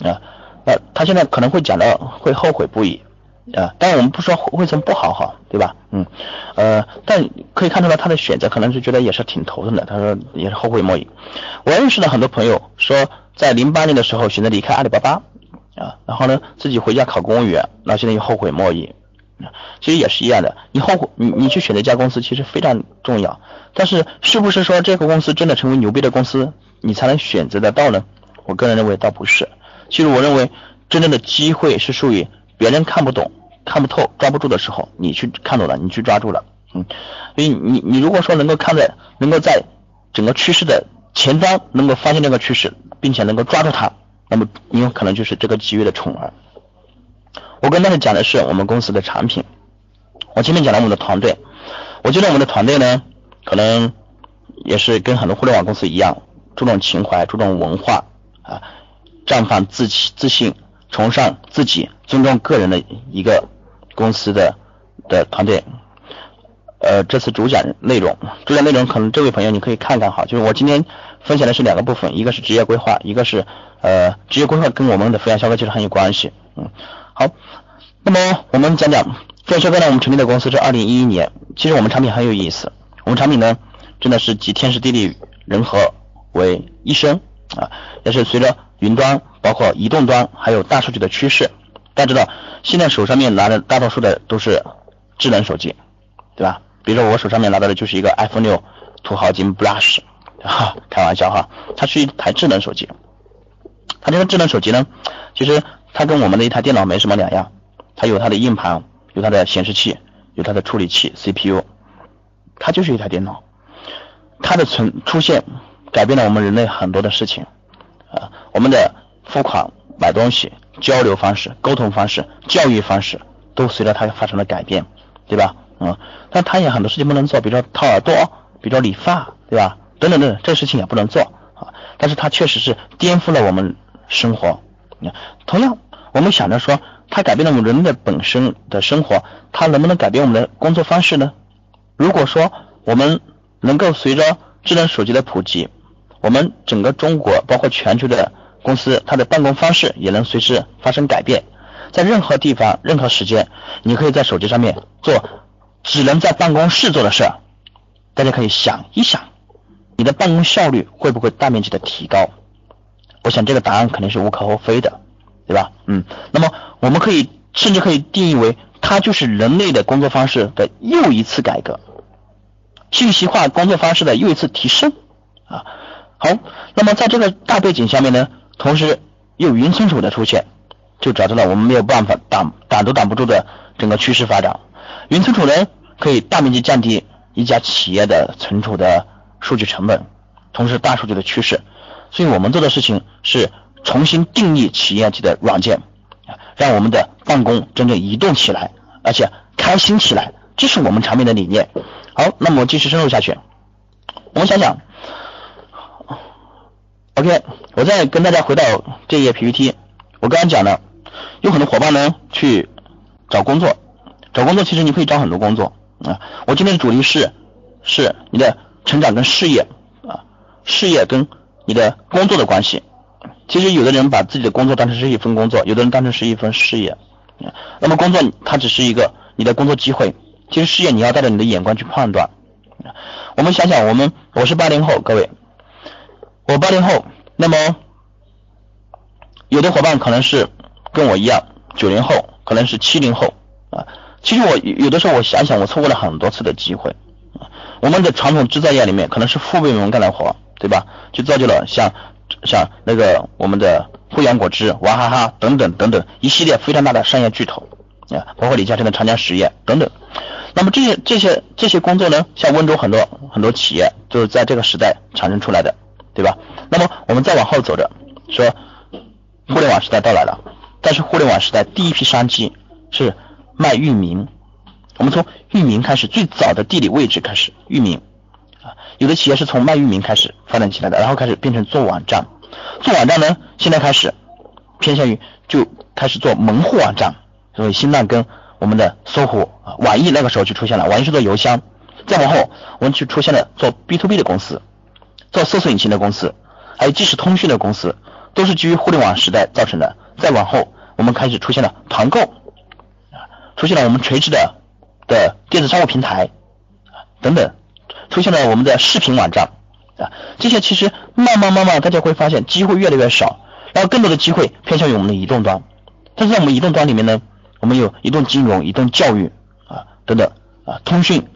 啊，那他现在可能会讲到会后悔不已。啊，当然我们不说汇聪不好哈，对吧？嗯，呃，但可以看出来他的选择可能是觉得也是挺头疼的，他说也是后悔莫及。我认识了很多朋友说，在零八年的时候选择离开阿里巴巴啊，然后呢自己回家考公务员，那现在又后悔莫及。其实也是一样的，你后悔你你去选择一家公司其实非常重要，但是是不是说这个公司真的成为牛逼的公司，你才能选择得到呢？我个人认为倒不是。其实我认为真正的机会是属于。别人看不懂、看不透、抓不住的时候，你去看懂了，你去抓住了，嗯，所以你你如果说能够看在，能够在整个趋势的前端能够发现这个趋势，并且能够抓住它，那么你有可能就是这个机遇的宠儿。我跟大家讲的是我们公司的产品，我前面讲了我们的团队，我觉得我们的团队呢，可能也是跟很多互联网公司一样，注重情怀、注重文化啊，绽放自己自信。崇尚自己、尊重个人的一个公司的的团队，呃，这次主讲内容，主讲内容可能这位朋友你可以看看哈，就是我今天分享的是两个部分，一个是职业规划，一个是呃职业规划跟我们的抚养消费其实很有关系，嗯，好，那么我们讲讲抚养消费呢，我们成立的公司是二零一一年，其实我们产品很有意思，我们产品呢真的是集天时地利人和为一身啊，也是随着云端。包括移动端还有大数据的趋势，大家知道，现在手上面拿的大多数的都是智能手机，对吧？比如说我手上面拿到的就是一个 iPhone 六土豪金 Blush，哈，开玩笑哈，它是一台智能手机。它这个智能手机呢，其实它跟我们的一台电脑没什么两样，它有它的硬盘，有它的显示器，有它的处理器 CPU，它就是一台电脑。它的存出现改变了我们人类很多的事情，啊，我们的。付款、买东西、交流方式、沟通方式、教育方式，都随着它发生了改变，对吧？嗯，但他也很多事情不能做，比如说掏耳朵，比如说理发，对吧？等等等等，这事情也不能做啊。但是它确实是颠覆了我们生活。同样，我们想着说，它改变了我们人类的本身的生活，它能不能改变我们的工作方式呢？如果说我们能够随着智能手机的普及，我们整个中国，包括全球的。公司它的办公方式也能随时发生改变，在任何地方、任何时间，你可以在手机上面做只能在办公室做的事儿。大家可以想一想，你的办公效率会不会大面积的提高？我想这个答案肯定是无可厚非的，对吧？嗯，那么我们可以甚至可以定义为，它就是人类的工作方式的又一次改革，信息化工作方式的又一次提升啊。好，那么在这个大背景下面呢？同时，有云存储的出现，就导致了我们没有办法挡挡都挡不住的整个趋势发展。云存储呢，可以大面积降低一家企业的存储的数据成本，同时大数据的趋势。所以我们做的事情是重新定义企业级的软件，让我们的办公真正移动起来，而且开心起来，这是我们产品的理念。好，那么继续深入下去，我们想想。OK，我再跟大家回到这页 PPT。我刚刚讲了，有很多伙伴呢去找工作，找工作其实你可以找很多工作啊。我今天的主题是是你的成长跟事业啊，事业跟你的工作的关系。其实有的人把自己的工作当成是一份工作，有的人当成是一份事业。那么工作它只是一个你的工作机会，其实事业你要带着你的眼光去判断。我们想想，我们我是八零后，各位。我八零后，那么有的伙伴可能是跟我一样九零后，可能是七零后啊。其实我有的时候我想想，我错过了很多次的机会。我们的传统制造业里面可能是父辈们干的活，对吧？就造就了像像那个我们的汇阳果汁、娃哈哈等等等等一系列非常大的商业巨头啊，包括李嘉诚的长江实业等等。那么这些这些这些工作呢，像温州很多很多企业就是在这个时代产生出来的。对吧？那么我们再往后走着，说互联网时代到来了，但是互联网时代第一批商机是卖域名。我们从域名开始，最早的地理位置开始，域名。啊，有的企业是从卖域名开始发展起来的，然后开始变成做网站，做网站呢，现在开始偏向于就开始做门户网站，所以新浪跟我们的搜狐啊，网易那个时候就出现了，网易是做邮箱，再往后我们就出现了做 B to B 的公司，做搜索引擎的公司，还有即时通讯的公司，都是基于互联网时代造成的。再往后，我们开始出现了团购，出现了我们垂直的的电子商务平台，啊等等，出现了我们的视频网站，啊，这些其实慢慢慢慢大家会发现机会越来越少，然后更多的机会偏向于我们的移动端。但是在我们移动端里面呢，我们有移动金融、移动教育啊等等啊通讯，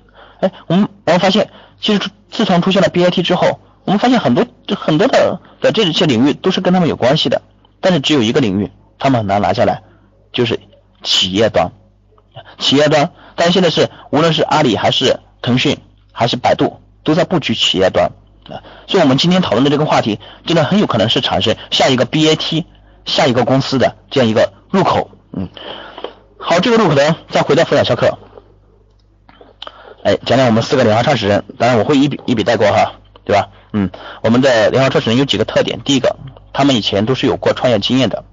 哎，我们然后发现，其实自从出现了 BAT 之后，我们发现很多很多的的这些领域都是跟他们有关系的。但是只有一个领域，他们很难拿下来，就是企业端。企业端，但现在是无论是阿里还是腾讯还是百度，都在布局企业端啊。所以，我们今天讨论的这个话题，真的很有可能是产生下一个 BAT、下一个公司的这样一个入口。嗯，好，这个入口呢，再回到分享销课，哎，讲讲我们四个联合创始人，当然我会一笔一笔带过哈，对吧？嗯，我们的联合创始人有几个特点，第一个。他们以前都是有过创业经验的，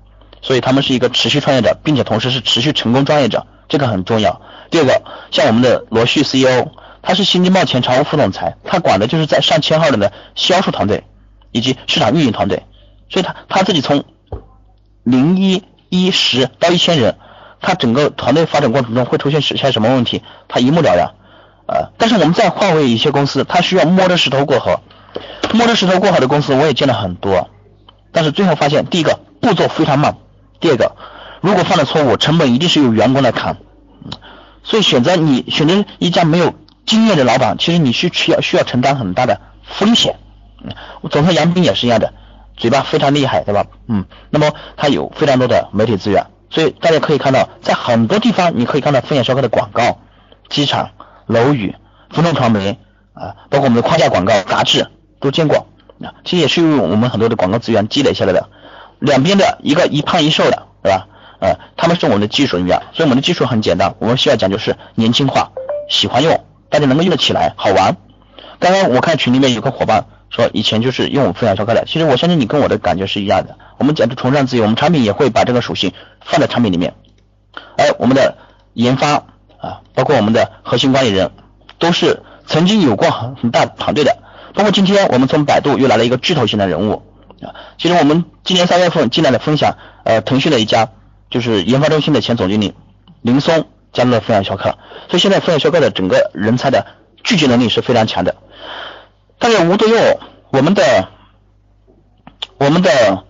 所以他们是一个持续创业者，并且同时是持续成功创业者，这个很重要。第二个，像我们的罗旭 CEO，他是新京报前常务副总裁，他管的就是在上千号人的销售团队以及市场运营团队，所以他他自己从零一一十到一千人，他整个团队发展过程中会出现实现什么问题，他一目了然。呃，但是我们再换为一些公司，他需要摸着石头过河，摸着石头过河的公司我也见了很多。但是最后发现，第一个步骤非常慢，第二个，如果犯了错误，成本一定是由员工来扛，所以选择你选择一家没有经验的老板，其实你是需要需要承担很大的风险。我总裁杨斌也是一样的，嘴巴非常厉害，对吧？嗯，那么他有非常多的媒体资源，所以大家可以看到，在很多地方你可以看到风险销售的广告，机场、楼宇、风通传媒啊，包括我们的框架广告、杂志都见过。其实也是用我们很多的广告资源积累下来的，两边的一个一胖一瘦的，对吧？呃，他们是我们的技术人员，所以我们的技术很简单，我们需要讲究是年轻化，喜欢用，大家能够用得起来，好玩。刚刚我看群里面有个伙伴说，以前就是用我分享销课的，其实我相信你跟我的感觉是一样的。我们讲的崇尚自由，我们产品也会把这个属性放在产品里面，而我们的研发啊，包括我们的核心管理人，都是曾经有过很很大团队的。包括今天我们从百度又来了一个巨头型的人物啊，其实我们今年三月份进来的分享，呃，腾讯的一家就是研发中心的前总经理林松加入了分享销客，所以现在分享销客的整个人才的聚集能力是非常强的。但是无独有偶，我们的我们的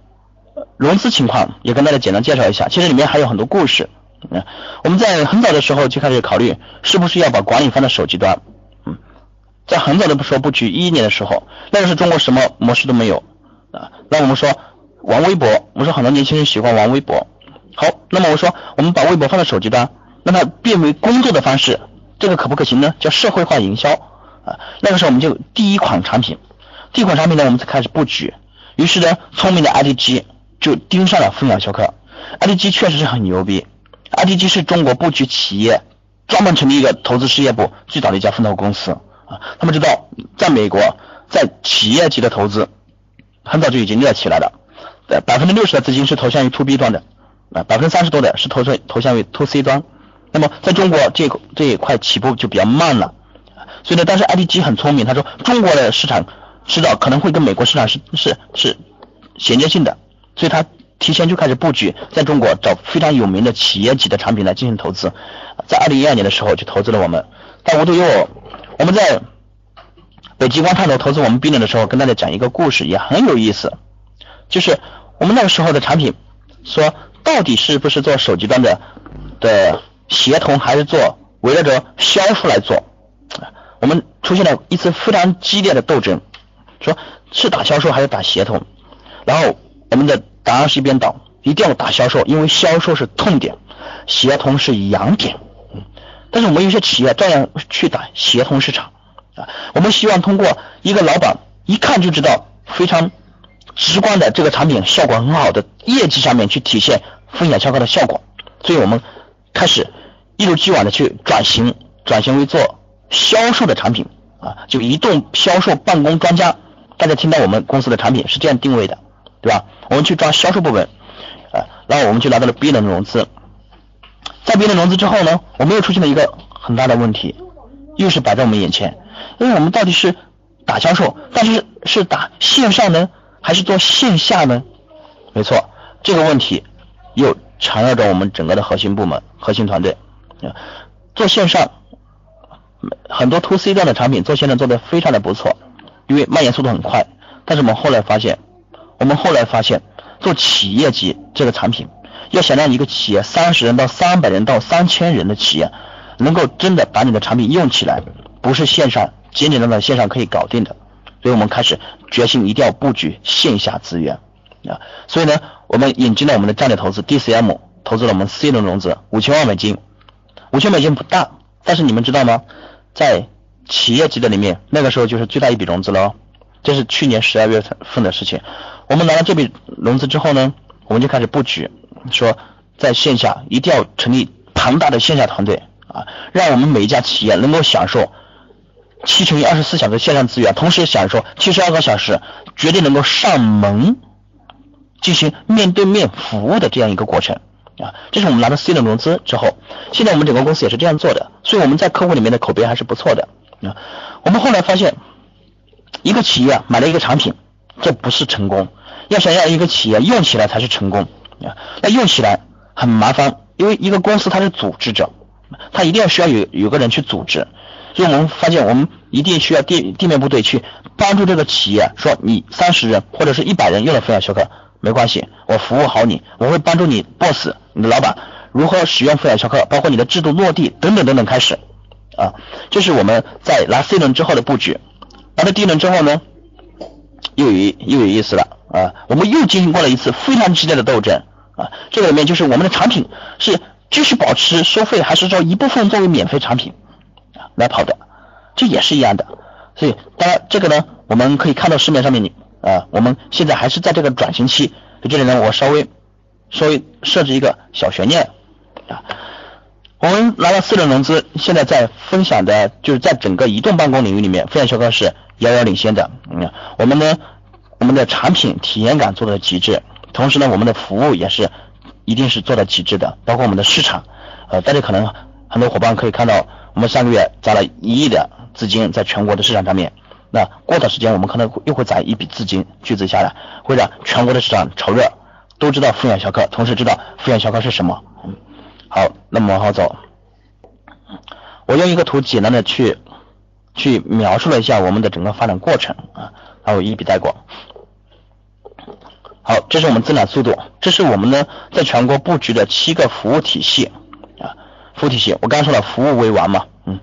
融资情况也跟大家简单介绍一下，其实里面还有很多故事。嗯，我们在很早的时候就开始考虑是不是要把管理放在手机端。嗯在很早的时候布局，一一年的时候，那个是中国什么模式都没有啊。那我们说玩微博，我说很多年轻人喜欢玩微博。好，那么我说我们把微博放在手机端，让它变为工作的方式，这个可不可行呢？叫社会化营销啊。那个时候我们就第一款产品，第一款产品呢，我们才开始布局。于是呢，聪明的 IDG 就盯上了分享销课。IDG 确实是很牛逼，IDG 是中国布局企业专门成立一个投资事业部最早的一家风投公司。啊，他们知道，在美国，在企业级的投资，很早就已经热起来了。百分之六十的资金是投向于 to B 端的，啊，百分之三十多的是投向投向于 to C 端。那么，在中国这这一块起步就比较慢了。所以呢，但是 IDG 很聪明，他说中国的市场迟早可能会跟美国市场是是是衔接性的，所以他提前就开始布局，在中国找非常有名的企业级的产品来进行投资。在二零一二年的时候就投资了我们，但无独有偶。我们在北极光探头投资我们 B 轮的时候，跟大家讲一个故事，也很有意思。就是我们那个时候的产品，说到底是不是做手机端的的协同，还是做围绕着销售来做？我们出现了一次非常激烈的斗争，说是打销售还是打协同？然后我们的答案是一边倒，一定要打销售，因为销售是痛点，协同是痒点。但是我们有些企业照样去打协同市场啊，我们希望通过一个老板一看就知道非常直观的这个产品效果很好的业绩上面去体现风险超高的效果，所以我们开始一如既往的去转型，转型为做销售的产品，啊，就移动销售办公专家。大家听到我们公司的产品是这样定位的，对吧？我们去抓销售部门，啊，然后我们就拿到了 B 轮融资。在 B 轮融资之后呢，我们又出现了一个很大的问题，又是摆在我们眼前，因为我们到底是打销售，但是是打线上呢，还是做线下呢？没错，这个问题又缠绕着我们整个的核心部门、核心团队。做线上，很多 to C 端的产品做线上做的非常的不错。因为蔓延速度很快，但是我们后来发现，我们后来发现，做企业级这个产品，要想让一个企业三十人到三百人到三千人的企业，能够真的把你的产品用起来，不是线上简简单单线上可以搞定的。所以我们开始决心一定要布局线下资源啊。所以呢，我们引进了我们的战略投资 DCM，投资了我们 C 轮融资五千万美金，五千美金不大，但是你们知道吗？在企业级的里面，那个时候就是最大一笔融资了哦，这是去年十二月份的事情。我们拿了这笔融资之后呢，我们就开始布局，说在线下一定要成立庞大的线下团队啊，让我们每一家企业能够享受七乘以二十四小时线上资源，同时享受七十二个小时绝对能够上门进行面对面服务的这样一个过程啊。这是我们拿到 C 轮融资之后，现在我们整个公司也是这样做的，所以我们在客户里面的口碑还是不错的。啊，我们后来发现，一个企业买了一个产品，这不是成功。要想要一个企业用起来才是成功啊。那用起来很麻烦，因为一个公司它是组织者，它一定要需要有有个人去组织。所以我们发现，我们一定需要地地面部队去帮助这个企业，说你三十人或者是一百人用了分享销课没关系，我服务好你，我会帮助你 boss 你的老板如何使用分享销课，包括你的制度落地等等等等开始。啊，这是我们在拿 C 轮之后的布局，拿到 D 轮之后呢，又有又有意思了。啊，我们又进行过了一次非常激烈的斗争。啊，这个里面就是我们的产品是继续保持收费，还是说一部分作为免费产品来跑的，这也是一样的，所以当然这个呢，我们可以看到市面上面你啊，我们现在还是在这个转型期，在这里呢，我稍微稍微设置一个小悬念啊。我们拿到四轮融资，现在在分享的，就是在整个移动办公领域里面，分享销课是遥遥领先的。嗯，我们呢，我们的产品体验感做的极致，同时呢，我们的服务也是一定是做的极致的，包括我们的市场。呃，大家可能很多伙伴可以看到，我们上个月砸了一亿的资金在全国的市场上面。那过段时间，我们可能又会攒一笔资金巨资下来，会让全国的市场炒热，都知道分享销课，同时知道分享销课是什么。好，那么往后走，我用一个图简单的去去描述了一下我们的整个发展过程啊，然后一笔带过。好，这是我们增长速度，这是我们呢在全国布局的七个服务体系啊，服务体系，我刚刚说了服务为王嘛，嗯，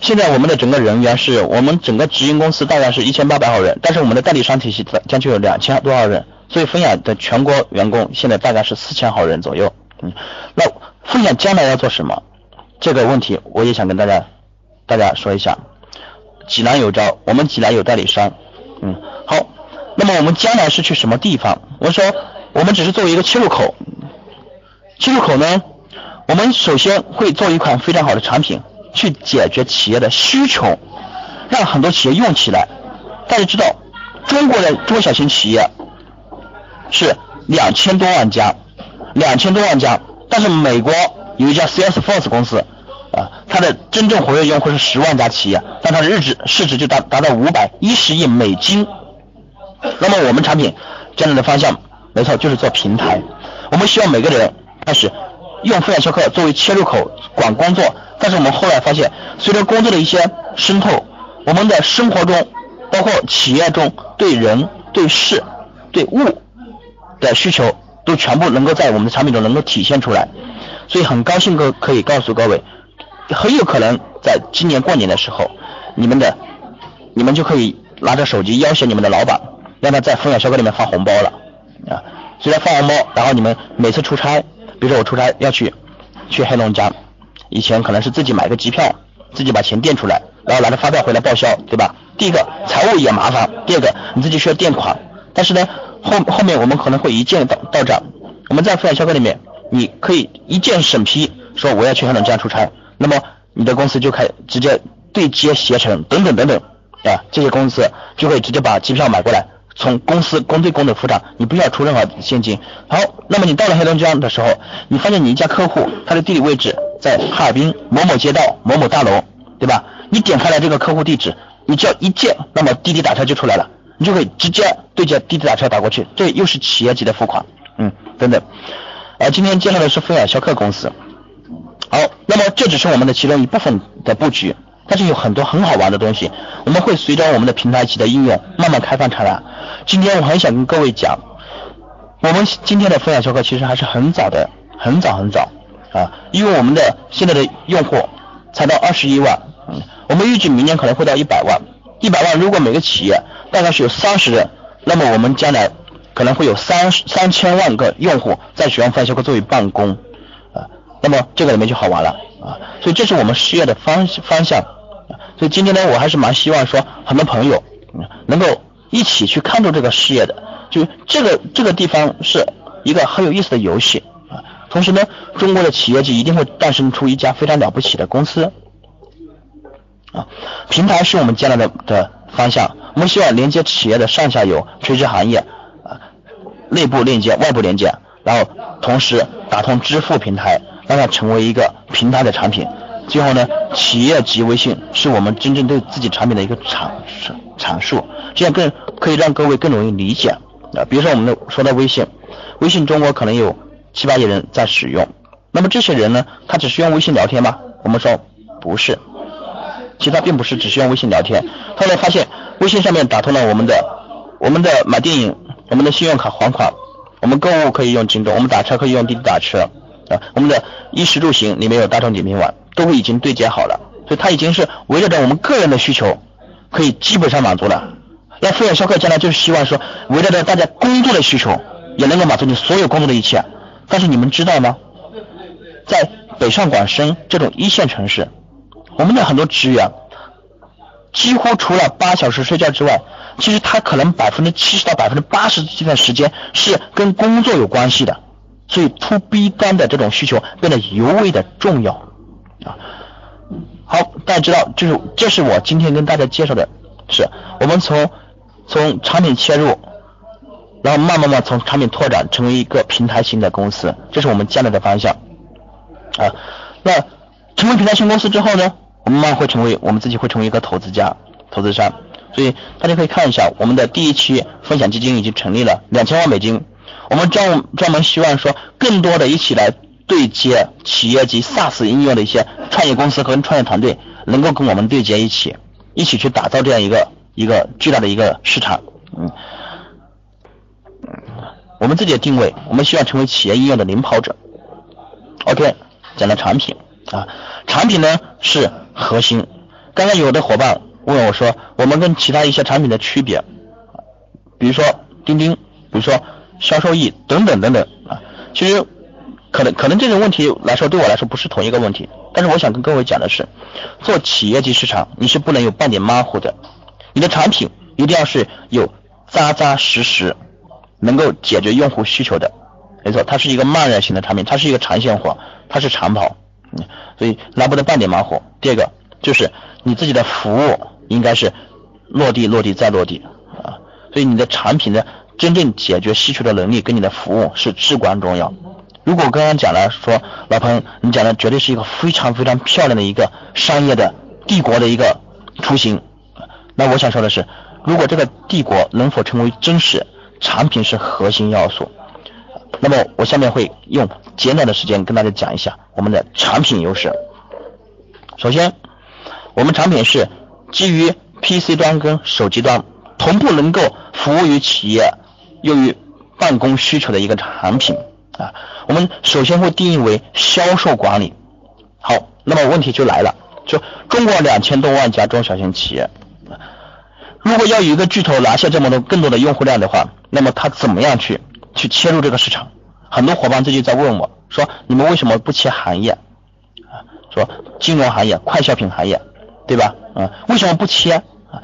现在我们的整个人员是我们整个直营公司大概是一千八百号人，但是我们的代理商体系将近有两千多号人，所以分享的全国员工现在大概是四千号人左右。嗯，那分享将来要做什么？这个问题我也想跟大家大家说一下。济南有招，我们济南有代理商。嗯，好，那么我们将来是去什么地方？我说，我们只是作为一个切入口。切入口呢，我们首先会做一款非常好的产品，去解决企业的需求，让很多企业用起来。大家知道，中国的中小型企业是两千多万家。两千多万家，但是美国有一家 Salesforce 公司，啊，它的真正活跃用户是十万家企业，但它的日值市值就达达到五百一十亿美金。那么我们产品将来的方向，没错，就是做平台。我们希望每个人开始用分享销课作为切入口管工作，但是我们后来发现，随着工作的一些渗透，我们的生活中，包括企业中对人、对事、对物的需求。都全部能够在我们的产品中能够体现出来，所以很高兴各可以告诉各位，很有可能在今年过年的时候，你们的你们就可以拿着手机要挟你们的老板，让他在分享销课里面发红包了啊！虽然发红包，然后你们每次出差，比如说我出差要去去黑龙江，以前可能是自己买个机票，自己把钱垫出来，然后拿着发票回来报销，对吧？第一个财务也麻烦，第二个你自己需要垫款，但是呢。后后面我们可能会一键到到账，我们在分享销课里面，你可以一键审批，说我要去黑龙江出差，那么你的公司就开直接对接携程等等等等啊，这些公司就会直接把机票买过来，从公司公对公的付账，你不需要出任何现金。好，那么你到了黑龙江的时候，你发现你一家客户他的地理位置在哈尔滨某某街道某某大楼，对吧？你点开了这个客户地址，你只要一键，那么滴滴打车就出来了，你就可以直接对接滴滴打车打过去，这又是企业级的付款，嗯，等等。呃，今天介绍的是菲尔肖克公司。好，那么这只是我们的其中一部分的布局，但是有很多很好玩的东西，我们会随着我们的平台级的应用慢慢开放出来。今天我很想跟各位讲，我们今天的分享销课其实还是很早的，很早很早啊，因为我们的现在的用户才到二十一万，嗯，我们预计明年可能会到一百万，一百万如果每个企业大概是有三十人，那么我们将来可能会有三三千万个用户在使用分享销课作为办公。那么这个里面就好玩了啊，所以这是我们事业的方方向，所以今天呢，我还是蛮希望说很多朋友能够一起去看重这个事业的，就这个这个地方是一个很有意思的游戏啊，同时呢，中国的企业界一定会诞生出一家非常了不起的公司。啊，平台是我们将来的的方向，我们希望连接企业的上下游垂直行业啊，内部链接、外部链接，然后同时打通支付平台。让它成为一个平台的产品，最后呢，企业级微信是我们真正对自己产品的一个阐阐述，这样更可以让各位更容易理解啊。比如说我们的说到微信，微信中国可能有七八亿人在使用，那么这些人呢，他只是用微信聊天吗？我们说不是，其实他并不是只是用微信聊天，后来发现微信上面打通了我们的我们的买电影，我们的信用卡还款，我们购物可以用京东，我们打车可以用滴滴打车。啊，我们的衣食住行里面有大众点评网，都已经对接好了，所以它已经是围绕着我们个人的需求，可以基本上满足了。那富远逍客将来就是希望说，围绕着大家工作的需求，也能够满足你所有工作的一切。但是你们知道吗？在北上广深这种一线城市，我们的很多职员，几乎除了八小时睡觉之外，其实他可能百分之七十到百分之八十这段时间是跟工作有关系的。所以，to B 端的这种需求变得尤为的重要啊。好，大家知道，就是这是我今天跟大家介绍的，是我们从从产品切入，然后慢慢慢从产品拓展成为一个平台型的公司，这是我们将来的方向啊。那成为平台型公司之后呢，我们慢慢会成为我们自己会成为一个投资家、投资商。所以大家可以看一下，我们的第一期分享基金已经成立了，两千万美金。我们专专门希望说，更多的一起来对接企业级 SaaS 应用的一些创业公司和创业团队，能够跟我们对接一起，一起去打造这样一个一个巨大的一个市场。嗯，我们自己的定位，我们希望成为企业应用的领跑者。OK，讲到产品啊，产品呢是核心。刚刚有的伙伴问我说，我们跟其他一些产品的区别，比如说钉钉，比如说。销售易等等等等啊，其实可能可能这种问题来说对我来说不是同一个问题，但是我想跟各位讲的是，做企业级市场你是不能有半点马虎的，你的产品一定要是有扎扎实实能够解决用户需求的，没错，它是一个慢热型的产品，它是一个长线货，它是长跑，嗯，所以来不得半点马虎。第二个就是你自己的服务应该是落地落地再落地啊，所以你的产品的。真正解决需求的能力跟你的服务是至关重要。如果刚刚讲了说，老彭，你讲的绝对是一个非常非常漂亮的一个商业的帝国的一个雏形。那我想说的是，如果这个帝国能否成为真实，产品是核心要素。那么我下面会用简短的时间跟大家讲一下我们的产品优势。首先，我们产品是基于 PC 端跟手机端同步能够服务于企业。用于办公需求的一个产品啊，我们首先会定义为销售管理。好，那么问题就来了，就中国两千多万家中小型企业，如果要有一个巨头拿下这么多更多的用户量的话，那么他怎么样去去切入这个市场？很多伙伴最近在问我说，你们为什么不切行业？啊，说金融行业、快消品行业，对吧？啊，为什么不切？啊，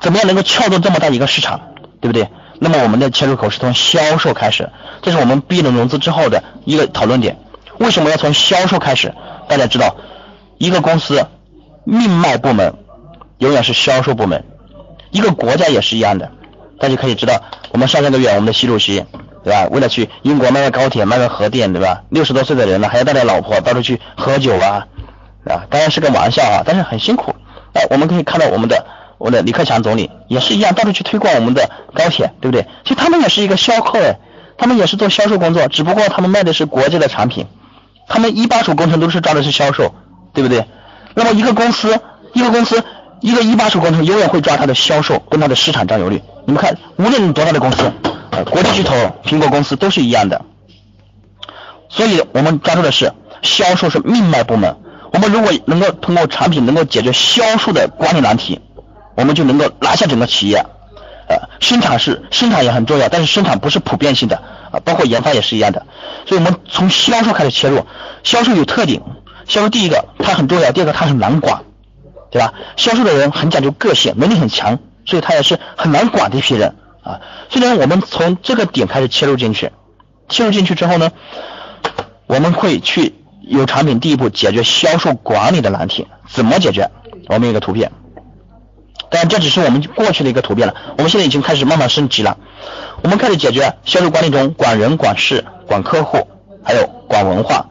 怎么样能够撬动这么大一个市场？对不对？那么我们的切入口是从销售开始，这是我们 B 轮融资之后的一个讨论点。为什么要从销售开始？大家知道，一个公司命脉部门永远是销售部门。一个国家也是一样的，大家可以知道，我们上上个月我们的习主席，对吧？为了去英国卖个高铁、卖个核电，对吧？六十多岁的人了，还要带着老婆到处去喝酒啊，啊，当然是个玩笑啊，但是很辛苦。哎，我们可以看到我们的我的李克强总理也是一样，到处去推广我们的高铁，对不对？其实他们也是一个销客哎，他们也是做销售工作，只不过他们卖的是国际的产品，他们一把手工程都是抓的是销售，对不对？那么一个公司，一个公司。一个一把手工程永远会抓它的销售跟它的市场占有率。你们看，无论多大的公司，国际巨头、苹果公司都是一样的。所以我们抓住的是销售是命脉部门。我们如果能够通过产品能够解决销售的管理难题，我们就能够拿下整个企业。呃，生产是生产也很重要，但是生产不是普遍性的啊，包括研发也是一样的。所以我们从销售开始切入，销售有特点。销售第一个它很重要，第二个它很难管。对吧？销售的人很讲究个性，能力很强，所以他也是很难管的一批人啊。虽然我们从这个点开始切入进去，切入进去之后呢，我们会去有产品第一步解决销售管理的难题，怎么解决？我们有个图片，但这只是我们过去的一个图片了。我们现在已经开始慢慢升级了，我们开始解决销售管理中管人、管事、管客户，还有管文化。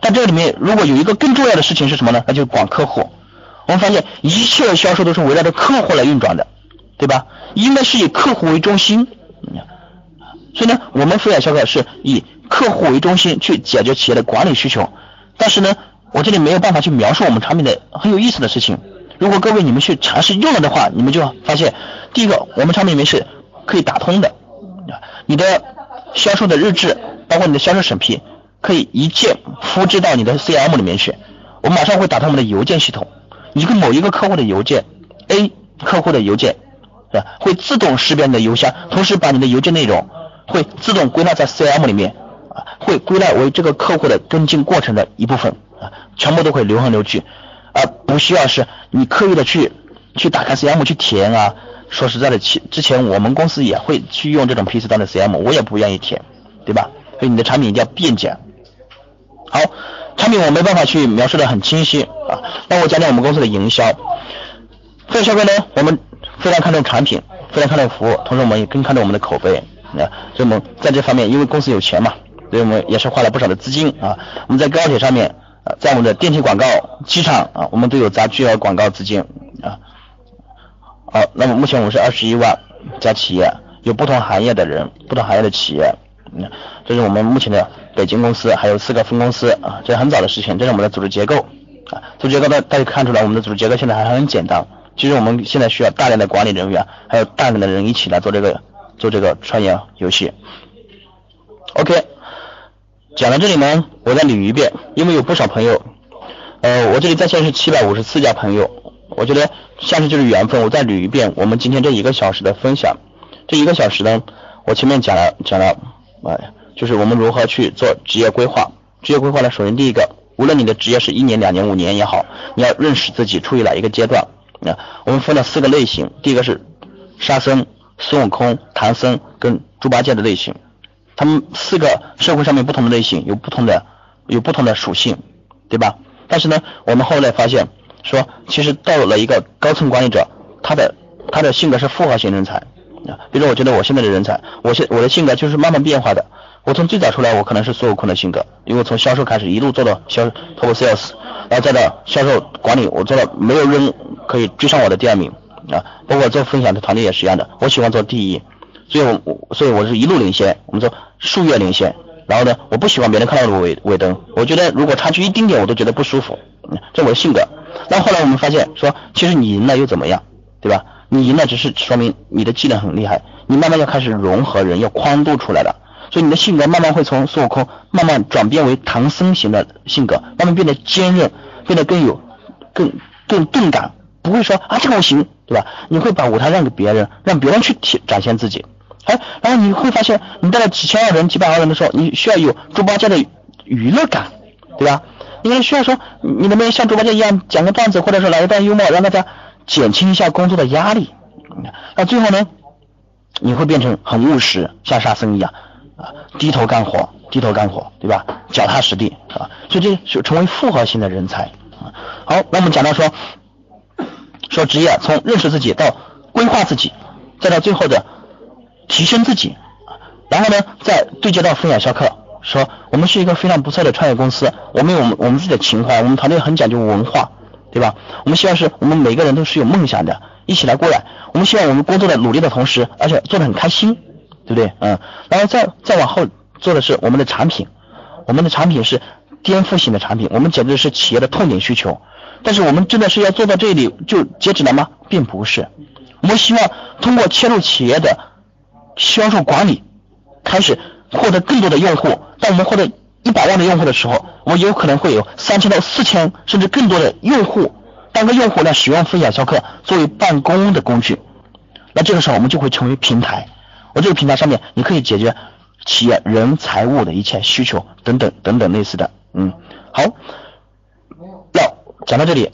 但这里面如果有一个更重要的事情是什么呢？那就是管客户。我们发现一切销售都是围绕着客户来运转的，对吧？应该是以客户为中心。所以呢，我们飞海销售是以客户为中心去解决企业的管理需求。但是呢，我这里没有办法去描述我们产品的很有意思的事情。如果各位你们去尝试用了的话，你们就发现，第一个，我们产品里面是可以打通的，你的销售的日志，包括你的销售审批，可以一键复制到你的 CM 里面去。我马上会打通我们的邮件系统。一个某一个客户的邮件，A 客户的邮件，是吧？会自动识别你的邮箱，同时把你的邮件内容会自动归纳在 CM 里面，啊，会归纳为这个客户的跟进过程的一部分，啊，全部都会留痕留去，而不需要是你刻意的去去打开 CM 去填啊。说实在的，其之前我们公司也会去用这种 PC 端的 CM，我也不愿意填，对吧？所以你的产品一定要便捷。好。产品我没办法去描述的很清晰啊，那我讲讲我们公司的营销。这个销售呢，我们非常看重产品，非常看重服务，同时我们也更看重我们的口碑啊。所以我们在这方面，因为公司有钱嘛，所以我们也是花了不少的资金啊。我们在高铁上面啊，在我们的电梯广告、机场啊，我们都有砸巨额广告资金啊。好，那么目前我们是二十一万家企业，有不同行业的人，不同行业的企业，嗯，这是我们目前的。北京公司还有四个分公司啊，这是很早的事情。这是我们的组织结构啊，组织结构大大家看出来，我们的组织结构现在还很简单。其实我们现在需要大量的管理人员，还有大量的人一起来做这个做这个创业游戏。OK，讲到这里呢，我再捋一遍，因为有不少朋友，呃，我这里在线是七百五十四家朋友，我觉得下次就是缘分。我再捋一遍，我们今天这一个小时的分享，这一个小时呢，我前面讲了讲了，哎。就是我们如何去做职业规划。职业规划呢，首先第一个，无论你的职业是一年、两年、五年也好，你要认识自己处于哪一个阶段。啊，我们分了四个类型，第一个是沙僧、孙悟空、唐僧跟猪八戒的类型。他们四个社会上面不同的类型，有不同的有不同的属性，对吧？但是呢，我们后来发现说，其实到了一个高层管理者，他的他的性格是复合型人才。啊，比如我觉得我现在的人才，我现我的性格就是慢慢变化的。我从最早出来，我可能是孙悟空的性格，因为从销售开始一路做到销 top sales，然后再到销售管理，我做到没有人可以追上我的第二名啊。包括做分享的团队也是一样的，我喜欢做第一，所以我所以我是一路领先，我们说数月领先。然后呢，我不喜欢别人看到我尾尾灯，我觉得如果差距一丁点我都觉得不舒服，这我的性格。那后来我们发现说，其实你赢了又怎么样，对吧？你赢了只是说明你的技能很厉害，你慢慢要开始融合人，要宽度出来了。所以你的性格慢慢会从孙悟空慢慢转变为唐僧型的性格，慢慢变得坚韧，变得更有更更钝感，不会说啊这个我行，对吧？你会把舞台让给别人，让别人去体展现自己。哎，然后你会发现，你带了几千万人、几百万人的时候，你需要有猪八戒的娱乐感，对吧？你需要说，你能不能像猪八戒一样讲个段子，或者说来一段幽默，让大家减轻一下工作的压力？那最后呢，你会变成很务实，像沙僧一样。啊，低头干活，低头干活，对吧？脚踏实地，啊，所以这就成为复合型的人才啊。好，那我们讲到说，说职业从认识自己到规划自己，再到最后的提升自己，然后呢再对接到分享销课，说我们是一个非常不错的创业公司，我们有我们我们自己的情怀，我们团队很讲究文化，对吧？我们希望是我们每个人都是有梦想的，一起来过来。我们希望我们工作的努力的同时，而且做的很开心，对不对？嗯，然后再再往后做的是我们的产品，我们的产品是颠覆性的产品，我们解决的是企业的痛点需求。但是我们真的是要做到这里就截止了吗？并不是，我们希望通过切入企业的销售管理，开始获得更多的用户。当我们获得一百万的用户的时候，我们有可能会有三千到四千甚至更多的用户。当个用户呢使用分享销课作为办公的工具，那这个时候我们就会成为平台。我这个平台上面你可以解决企业人财物的一切需求等等等等类似的。嗯，好，要讲到这里，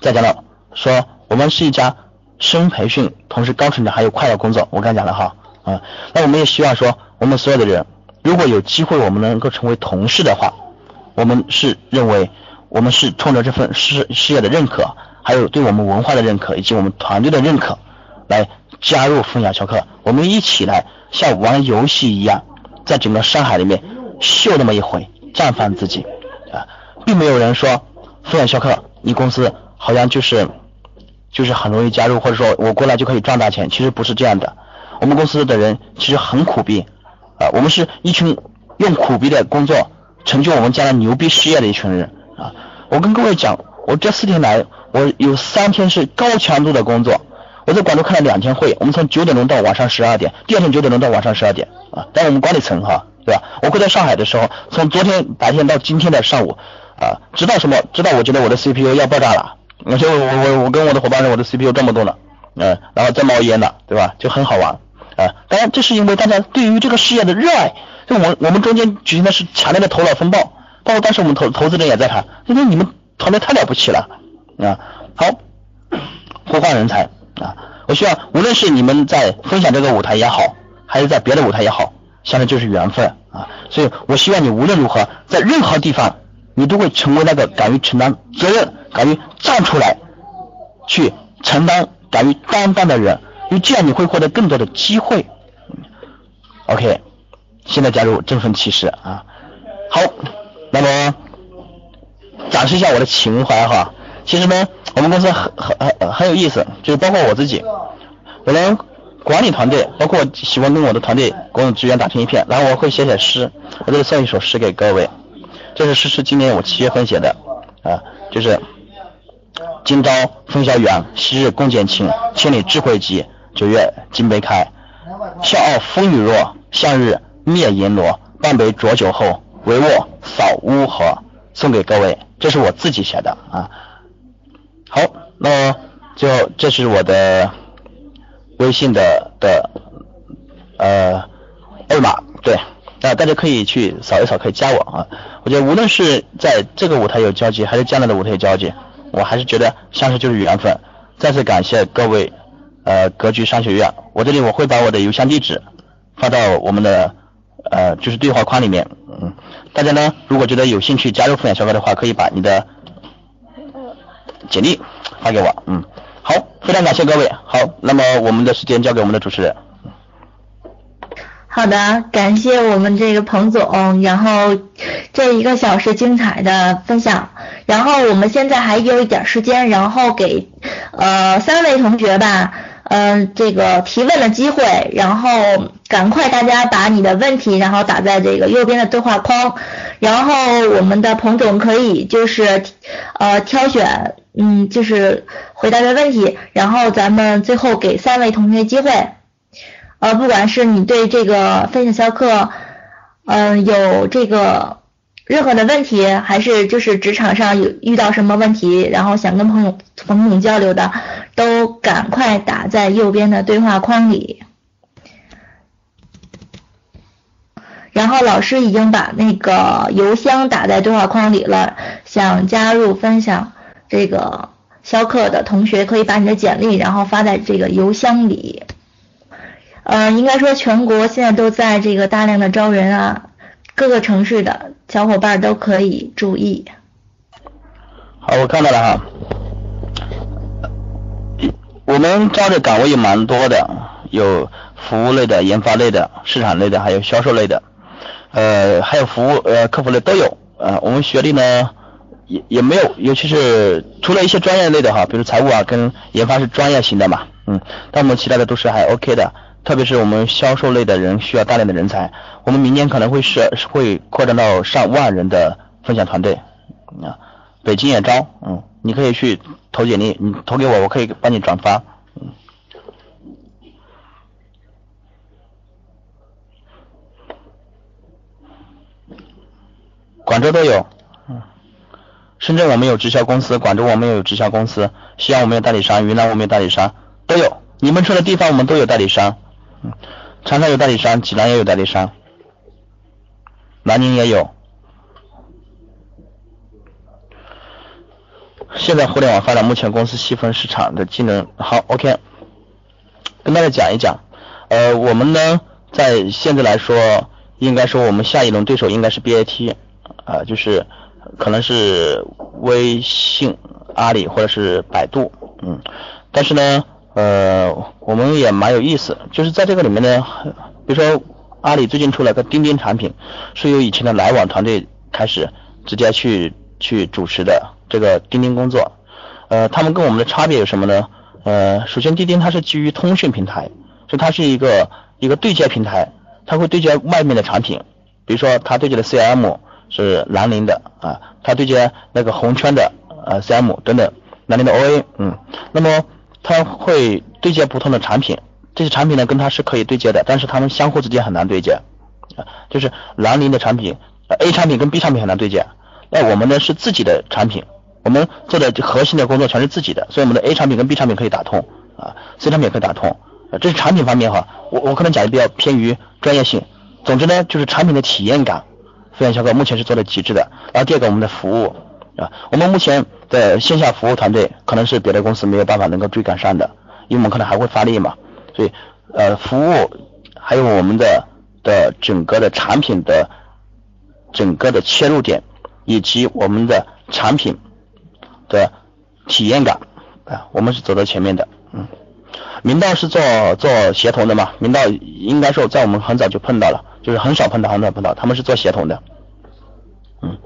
再讲到说我们是一家深培训，同时高成长还有快乐工作。我刚才讲了哈，啊，那我们也希望说我们所有的人，如果有机会我们能够成为同事的话，我们是认为。我们是冲着这份事事业的认可，还有对我们文化的认可，以及我们团队的认可，来加入分享销课。我们一起来像玩游戏一样，在整个上海里面秀那么一回，绽放自己啊，并没有人说分享销课，你公司好像就是就是很容易加入，或者说我过来就可以赚大钱。其实不是这样的，我们公司的人其实很苦逼啊，我们是一群用苦逼的工作成就我们将来牛逼事业的一群人。啊，我跟各位讲，我这四天来，我有三天是高强度的工作。我在广州开了两天会，我们从九点钟到晚上十二点，第二天九点钟到晚上十二点啊。但我们管理层哈，对吧？我会在上海的时候，从昨天白天到今天的上午啊，直到什么？直到我觉得我的 CPU 要爆炸了，而且我我我跟我的伙伴说我的 CPU 这么多呢，嗯，然后再冒烟了，对吧？就很好玩啊。当然，这是因为大家对于这个事业的热爱。就我我们中间举行的是强烈的头脑风暴。包括当时我们投投资人也在谈，因为你们团队太了不起了啊！好，呼唤人才啊！我希望无论是你们在分享这个舞台也好，还是在别的舞台也好，相当就是缘分啊！所以我希望你无论如何，在任何地方，你都会成为那个敢于承担责任、敢于站出来去承担、敢于担当的人，因为这样你会获得更多的机会。OK，现在加入振奋骑士啊！好。那么展示一下我的情怀哈，其实呢，我们公司很很很很有意思，就是包括我自己，我们管理团队，包括喜欢跟我的团队工作职员打成一片，然后我会写写诗，我这里送一首诗给各位，这是诗是今年我七月份写的啊，就是今朝风萧远，昔日共剪情，千里智慧集，九月金杯开，笑傲风雨弱，向日灭阎罗，半杯浊酒后。帷幄扫乌合，送给各位，这是我自己写的啊。好，那就这是我的微信的的呃二维码，对，啊大家可以去扫一扫，可以加我啊。我觉得无论是在这个舞台有交集，还是将来的舞台有交集，我还是觉得相识就是缘分。再次感谢各位呃格局商学院，我这里我会把我的邮箱地址发到我们的呃就是对话框里面，嗯。大家呢，如果觉得有兴趣加入分享小课的话，可以把你的简历发给我。嗯，好，非常感谢各位。好，那么我们的时间交给我们的主持人。好的，感谢我们这个彭总，然后这一个小时精彩的分享，然后我们现在还有一点时间，然后给呃三位同学吧。嗯，这个提问的机会，然后赶快大家把你的问题，然后打在这个右边的对话框，然后我们的彭总可以就是呃挑选，嗯，就是回答的问题，然后咱们最后给三位同学机会，呃，不管是你对这个分享销课，嗯，有这个。任何的问题，还是就是职场上有遇到什么问题，然后想跟朋友朋友交流的，都赶快打在右边的对话框里。然后老师已经把那个邮箱打在对话框里了，想加入分享这个销课的同学可以把你的简历然后发在这个邮箱里。呃，应该说全国现在都在这个大量的招人啊。各个城市的小伙伴都可以注意。好，我看到了哈。我们招的岗位也蛮多的，有服务类的、研发类的、市场类的，还有销售类的，呃，还有服务呃客服类都有。呃，我们学历呢也也没有，尤其是除了一些专业类的哈，比如财务啊跟研发是专业型的嘛，嗯，但我们其他的都是还 OK 的。特别是我们销售类的人需要大量的人才，我们明年可能会是会扩展到上万人的分享团队。啊，北京也招，嗯，你可以去投简历，你投给我，我可以帮你转发，嗯，广州都有，嗯，深圳我们有直销公司，广州我们有直销公司，西安我们有代理商，云南我们有代理商，都有，你们说的地方我们都有代理商。长沙有代理商，济南也有代理商，南宁也有。现在互联网发展，目前公司细分市场的技能好，OK，跟大家讲一讲。呃，我们呢，在现在来说，应该说我们下一轮对手应该是 BAT，啊，就是可能是微信、阿里或者是百度，嗯，但是呢。呃，我们也蛮有意思，就是在这个里面呢，比如说阿里最近出了个钉钉产品，是由以前的来往团队开始直接去去主持的这个钉钉工作。呃，他们跟我们的差别有什么呢？呃，首先钉钉它是基于通讯平台，所以它是一个一个对接平台，它会对接外面的产品，比如说它对接的 CM 是兰陵的啊，它对接那个红圈的呃 CM 等等，兰陵的 OA，嗯，那么。它会对接不同的产品，这些产品呢跟它是可以对接的，但是它们相互之间很难对接，就是兰陵的产品，A 产品跟 B 产品很难对接，那我们呢是自己的产品，我们做的核心的工作全是自己的，所以我们的 A 产品跟 B 产品可以打通，啊，C 产品也可以打通，这是产品方面哈，我我可能讲的比较偏于专业性，总之呢就是产品的体验感，飞扬小哥目前是做的极致的，然后第二个我们的服务。啊，我们目前在线下服务团队可能是别的公司没有办法能够追赶上的，因为我们可能还会发力嘛，所以呃服务还有我们的的整个的产品的整个的切入点以及我们的产品的体验感啊，我们是走在前面的，嗯，明道是做做协同的嘛，明道应该说在我们很早就碰到了，就是很少碰到很少碰到，他们是做协同的。嗯。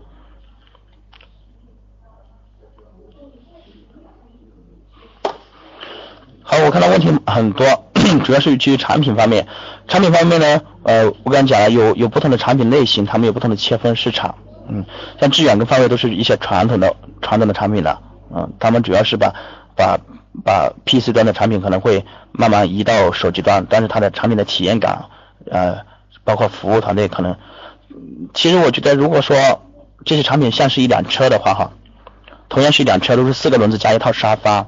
我看到问题很多，主要是基于产品方面。产品方面呢，呃，我刚才讲了，有有不同的产品类型，他们有不同的切分市场。嗯，像致远跟方位都是一些传统的传统的产品了。嗯，他们主要是把把把 PC 端的产品可能会慢慢移到手机端，但是它的产品的体验感，呃，包括服务团队可能，其实我觉得如果说这些产品像是一辆车的话，哈，同样是一辆车，都是四个轮子加一套沙发。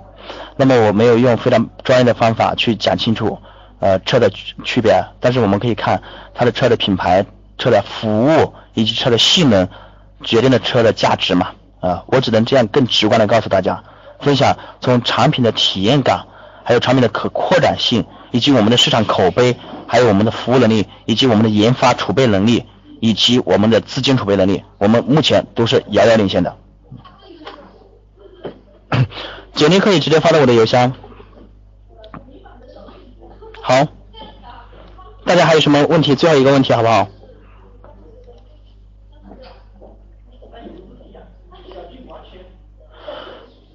那么我没有用非常专业的方法去讲清楚，呃，车的区别，但是我们可以看它的车的品牌、车的服务以及车的性能，决定了车的价值嘛，啊，我只能这样更直观的告诉大家，分享从产品的体验感，还有产品的可扩展性，以及我们的市场口碑，还有我们的服务能力，以及我们的研发储备能力，以及我们的资金储备能力，我们目前都是遥遥领先的。简历可以直接发到我的邮箱。好，大家还有什么问题？最后一个问题好不好？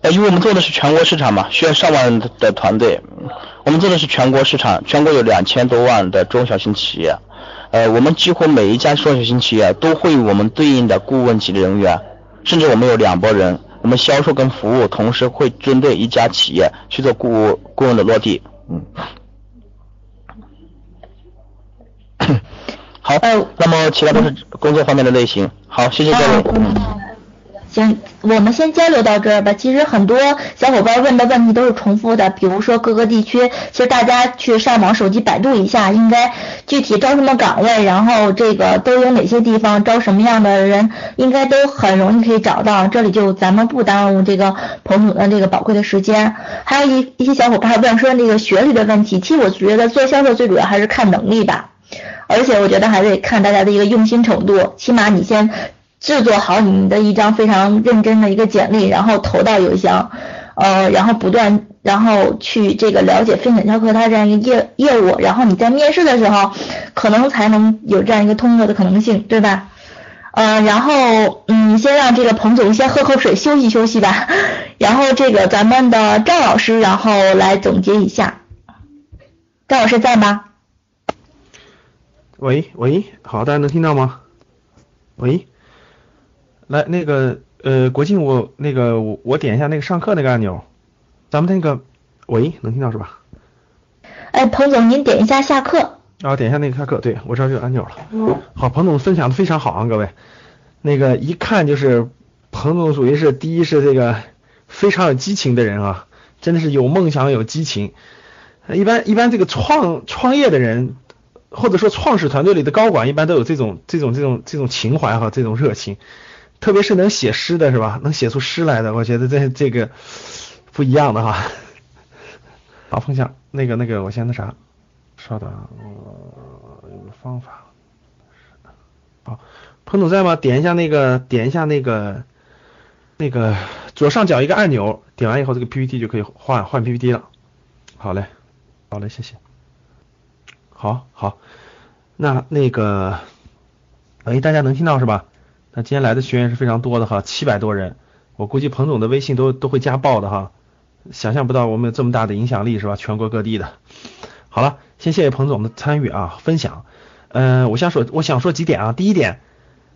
呃，因为我们做的是全国市场嘛，需要上万的团队。我们做的是全国市场，全国有两千多万的中小型企业。呃，我们几乎每一家中小型企业都会我们对应的顾问级的人员，甚至我们有两拨人。我们销售跟服务同时会针对一家企业去做顾顾问的落地，嗯，好，那么其他都是工作方面的类型，好，谢谢各位。行，我们先交流到这儿吧。其实很多小伙伴问的问题都是重复的，比如说各个地区，其实大家去上网手机百度一下，应该具体招什么岗位，然后这个都有哪些地方招什么样的人，应该都很容易可以找到。这里就咱们不耽误这个彭总的这个宝贵的时间。还有一一些小伙伴问说那个学历的问题，其实我觉得做销售最主要还是看能力吧，而且我觉得还得看大家的一个用心程度，起码你先。制作好你的一张非常认真的一个简历，然后投到邮箱，呃，然后不断，然后去这个了解分享教课它这样一个业业务，然后你在面试的时候，可能才能有这样一个通过的可能性，对吧？呃，然后嗯，先让这个彭总先喝口水休息休息吧，然后这个咱们的赵老师，然后来总结一下。赵老师在吗？喂喂，好，大家能听到吗？喂，来那个呃，国庆我那个我我点一下那个上课那个按钮，咱们那个喂，能听到是吧？哎，彭总您点一下下课。啊，点一下那个下课，对我这儿就有按钮了。好，彭总分享的非常好啊，各位，那个一看就是彭总属于是第一是这个非常有激情的人啊，真的是有梦想有激情。一般一般这个创创业的人。或者说创始团队里的高管一般都有这种这种这种这种情怀和这种热情，特别是能写诗的是吧？能写出诗来的，我觉得这这个不一样的哈。好，分享那个那个，我先那啥，稍等，我有个方法。好，彭总在吗？点一下那个，点一下那个那个左上角一个按钮，点完以后这个 PPT 就可以换换 PPT 了。好嘞，好嘞，谢谢。好好，那那个，哎，大家能听到是吧？那今天来的学员是非常多的哈，七百多人，我估计彭总的微信都都会加爆的哈，想象不到我们有这么大的影响力是吧？全国各地的。好了，先谢谢彭总的参与啊，分享。嗯，我想说，我想说几点啊。第一点，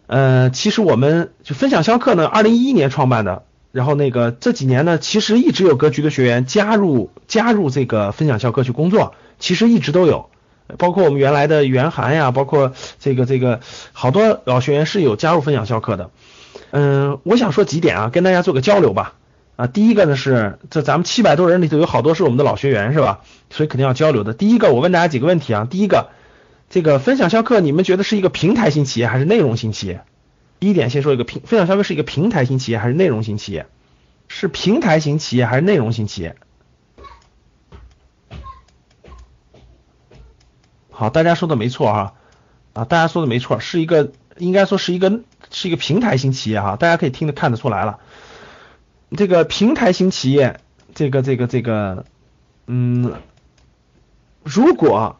呃，其实我们就分享销课呢，二零一一年创办的，然后那个这几年呢，其实一直有格局的学员加入加入这个分享销课去工作，其实一直都有。包括我们原来的袁涵呀，包括这个这个好多老学员是有加入分享校课的。嗯，我想说几点啊，跟大家做个交流吧。啊，第一个呢是这咱们七百多人里头有好多是我们的老学员是吧？所以肯定要交流的。第一个我问大家几个问题啊，第一个这个分享校课你们觉得是一个平台型企业还是内容型企业？第一点先说一个平分享销课是一个平台型企业还是内容型企业？是平台型企业还是内容型企业？好，大家说的没错哈，啊，大家说的没错，是一个应该说是一个是一个平台型企业哈，大家可以听得看得出来了，这个平台型企业，这个这个这个，嗯，如果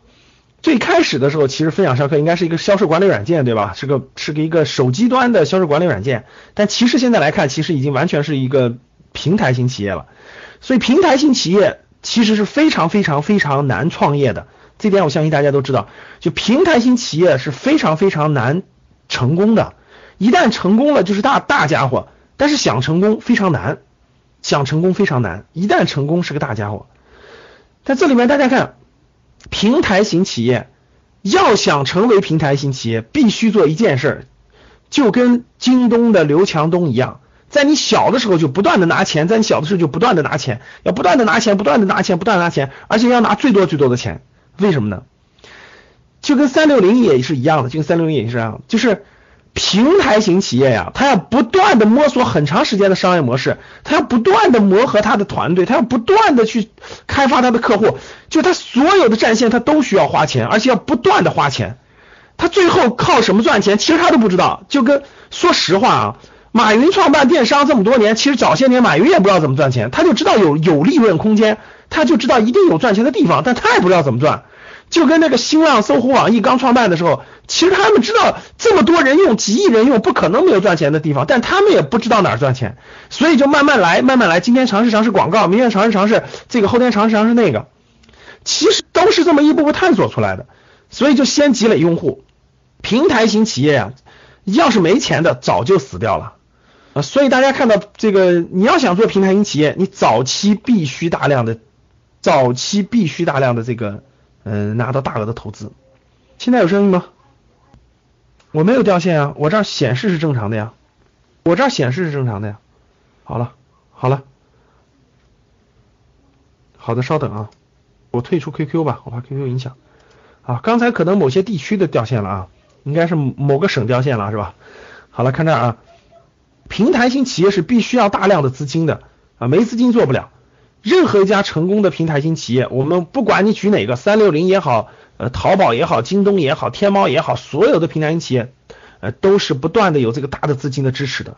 最开始的时候，其实分享上课应该是一个销售管理软件，对吧？是个是个一个手机端的销售管理软件，但其实现在来看，其实已经完全是一个平台型企业了，所以平台型企业其实是非常非常非常难创业的。这点我相信大家都知道，就平台型企业是非常非常难成功的，一旦成功了就是大大家伙，但是想成功非常难，想成功非常难，一旦成功是个大家伙。在这里面大家看，平台型企业要想成为平台型企业，必须做一件事，就跟京东的刘强东一样，在你小的时候就不断的拿钱，在你小的时候就不断的拿钱，要不断的拿钱，不断的拿钱，不断的拿钱，而且要拿最多最多的钱。为什么呢？就跟三六零也是一样的，就跟三六零也是一样，就是平台型企业呀，它要不断的摸索很长时间的商业模式，它要不断的磨合它的团队，它要不断的去开发它的客户，就它所有的战线它都需要花钱，而且要不断的花钱，它最后靠什么赚钱？其实他都不知道。就跟说实话啊，马云创办电商这么多年，其实早些年马云也不知道怎么赚钱，他就知道有有利润空间，他就知道一定有赚钱的地方，但他也不知道怎么赚。就跟那个新浪、搜狐、网易刚创办的时候，其实他们知道这么多人用、几亿人用，不可能没有赚钱的地方，但他们也不知道哪儿赚钱，所以就慢慢来，慢慢来。今天尝试尝试广告，明天尝试尝试这个，后天尝试尝试那个，其实都是这么一步步探索出来的。所以就先积累用户。平台型企业呀，要是没钱的，早就死掉了啊。所以大家看到这个，你要想做平台型企业，你早期必须大量的，早期必须大量的这个。嗯，拿到大额的投资，现在有声音吗？我没有掉线啊，我这儿显示是正常的呀，我这儿显示是正常的呀。好了，好了，好的，稍等啊，我退出 QQ 吧，我怕 QQ 影响。啊，刚才可能某些地区的掉线了啊，应该是某个省掉线了是吧？好了，看这儿啊，平台型企业是必须要大量的资金的啊，没资金做不了。任何一家成功的平台型企业，我们不管你举哪个，三六零也好，呃，淘宝也好，京东也好，天猫也好，所有的平台型企业，呃，都是不断的有这个大的资金的支持的。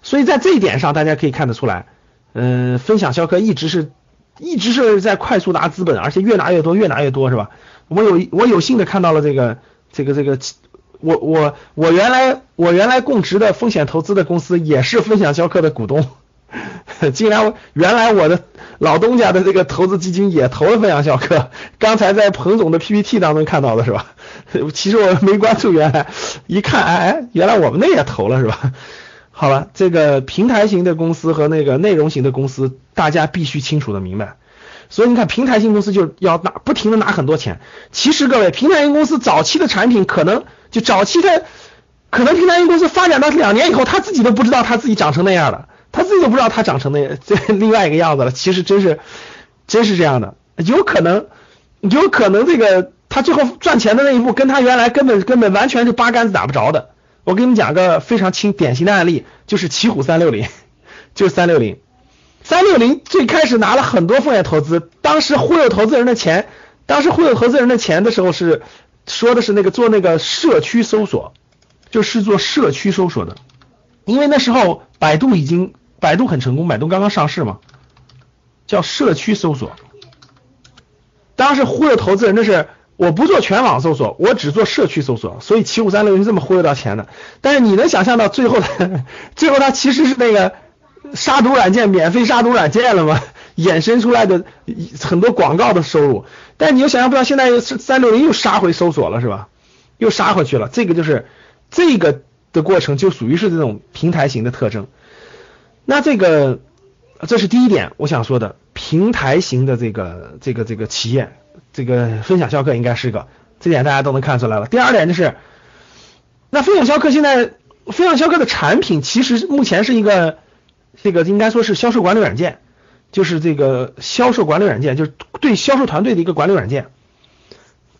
所以在这一点上，大家可以看得出来，嗯，分享销客一直是一直是在快速拿资本，而且越拿越多，越拿越多，是吧？我有我有幸的看到了这个这个这个，我我我原来我原来供职的风险投资的公司也是分享销客的股东，竟然原来我的老东家的这个投资基金也投了分享销客，刚才在彭总的 PPT 当中看到的是吧？其实我没关注原来，一看哎哎，原来我们那也投了是吧？好了，这个平台型的公司和那个内容型的公司，大家必须清楚的明白。所以你看，平台型公司就要拿不停的拿很多钱。其实各位，平台型公司早期的产品可能就早期的，可能平台型公司发展到两年以后，他自己都不知道他自己长成那样了，他自己都不知道他长成那这另外一个样子了。其实真是真是这样的，有可能有可能这个他最后赚钱的那一步，跟他原来根本根本完全是八竿子打不着的。我给你讲个非常清典型的案例，就是奇虎三六零，就是三六零。三六零最开始拿了很多风险投资，当时忽悠投资人的钱，当时忽悠投资人的钱的时候是说的是那个做那个社区搜索，就是做社区搜索的，因为那时候百度已经百度很成功，百度刚刚上市嘛，叫社区搜索。当时忽悠投资人的是我不做全网搜索，我只做社区搜索，所以七五三六零这么忽悠到钱的。但是你能想象到最后，最后它其实是那个。杀毒软件免费杀毒软件了吗？衍生出来的很多广告的收入，但你又想象不到，现在三六零又杀回搜索了，是吧？又杀回去了，这个就是这个的过程就属于是这种平台型的特征。那这个这是第一点我想说的，平台型的这个这个这个企业，这个分享销客应该是个，这点大家都能看出来了。第二点就是，那分享销客现在分享销客的产品其实目前是一个。这个应该说是销售管理软件，就是这个销售管理软件，就是对销售团队的一个管理软件，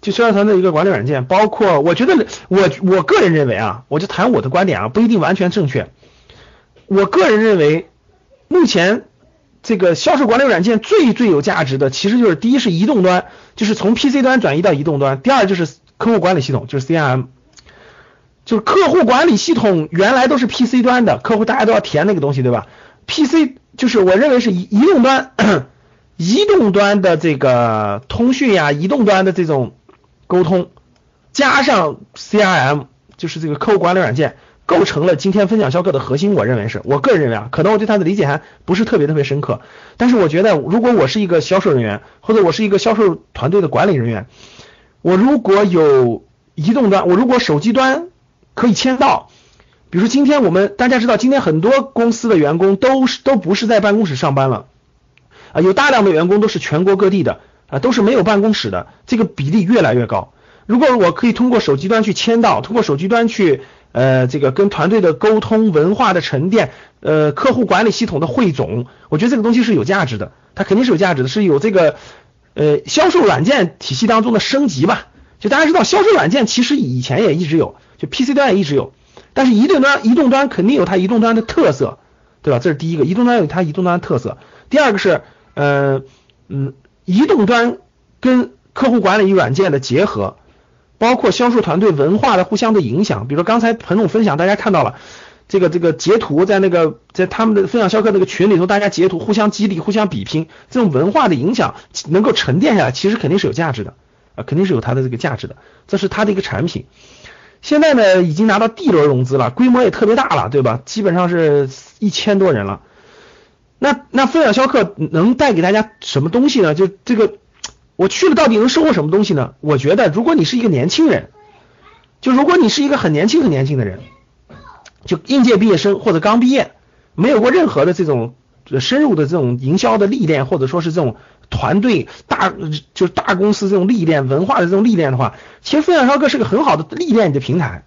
就销售团队一个管理软件。包括我觉得我我个人认为啊，我就谈我的观点啊，不一定完全正确。我个人认为，目前这个销售管理软件最最有价值的，其实就是第一是移动端，就是从 PC 端转移到移动端；第二就是客户管理系统，就是 CRM。就是客户管理系统原来都是 PC 端的，客户大家都要填那个东西，对吧？PC 就是我认为是移移动端，移动端的这个通讯呀，移动端的这种沟通，加上 CRM，就是这个客户管理软件，构成了今天分享销客的核心。我认为是我个人认为啊，可能我对它的理解还不是特别特别深刻，但是我觉得如果我是一个销售人员，或者我是一个销售团队的管理人员，我如果有移动端，我如果手机端可以签到。比如说，今天我们大家知道，今天很多公司的员工都是都不是在办公室上班了，啊，有大量的员工都是全国各地的，啊，都是没有办公室的，这个比例越来越高。如果我可以通过手机端去签到，通过手机端去，呃，这个跟团队的沟通、文化的沉淀、呃，客户管理系统的汇总，我觉得这个东西是有价值的，它肯定是有价值的，是有这个，呃，销售软件体系当中的升级吧。就大家知道，销售软件其实以前也一直有，就 PC 端也一直有。但是移动端，移动端肯定有它移动端的特色，对吧？这是第一个，移动端有它移动端的特色。第二个是，呃，嗯，移动端跟客户管理软件的结合，包括销售团队文化的互相的影响。比如说刚才彭总分享，大家看到了这个这个截图，在那个在他们的分享销客那个群里头，大家截图互相激励、互相比拼，这种文化的影响能够沉淀下来，其实肯定是有价值的啊，肯定是有它的这个价值的。这是它的一个产品。现在呢，已经拿到 D 轮融资了，规模也特别大了，对吧？基本上是一千多人了。那那分享销客能带给大家什么东西呢？就这个，我去了到底能收获什么东西呢？我觉得，如果你是一个年轻人，就如果你是一个很年轻很年轻的人，就应届毕业生或者刚毕业，没有过任何的这种深入的这种营销的历练，或者说是这种。团队大就是大公司这种历练文化的这种历练的话，其实分享销客是个很好的历练你的平台。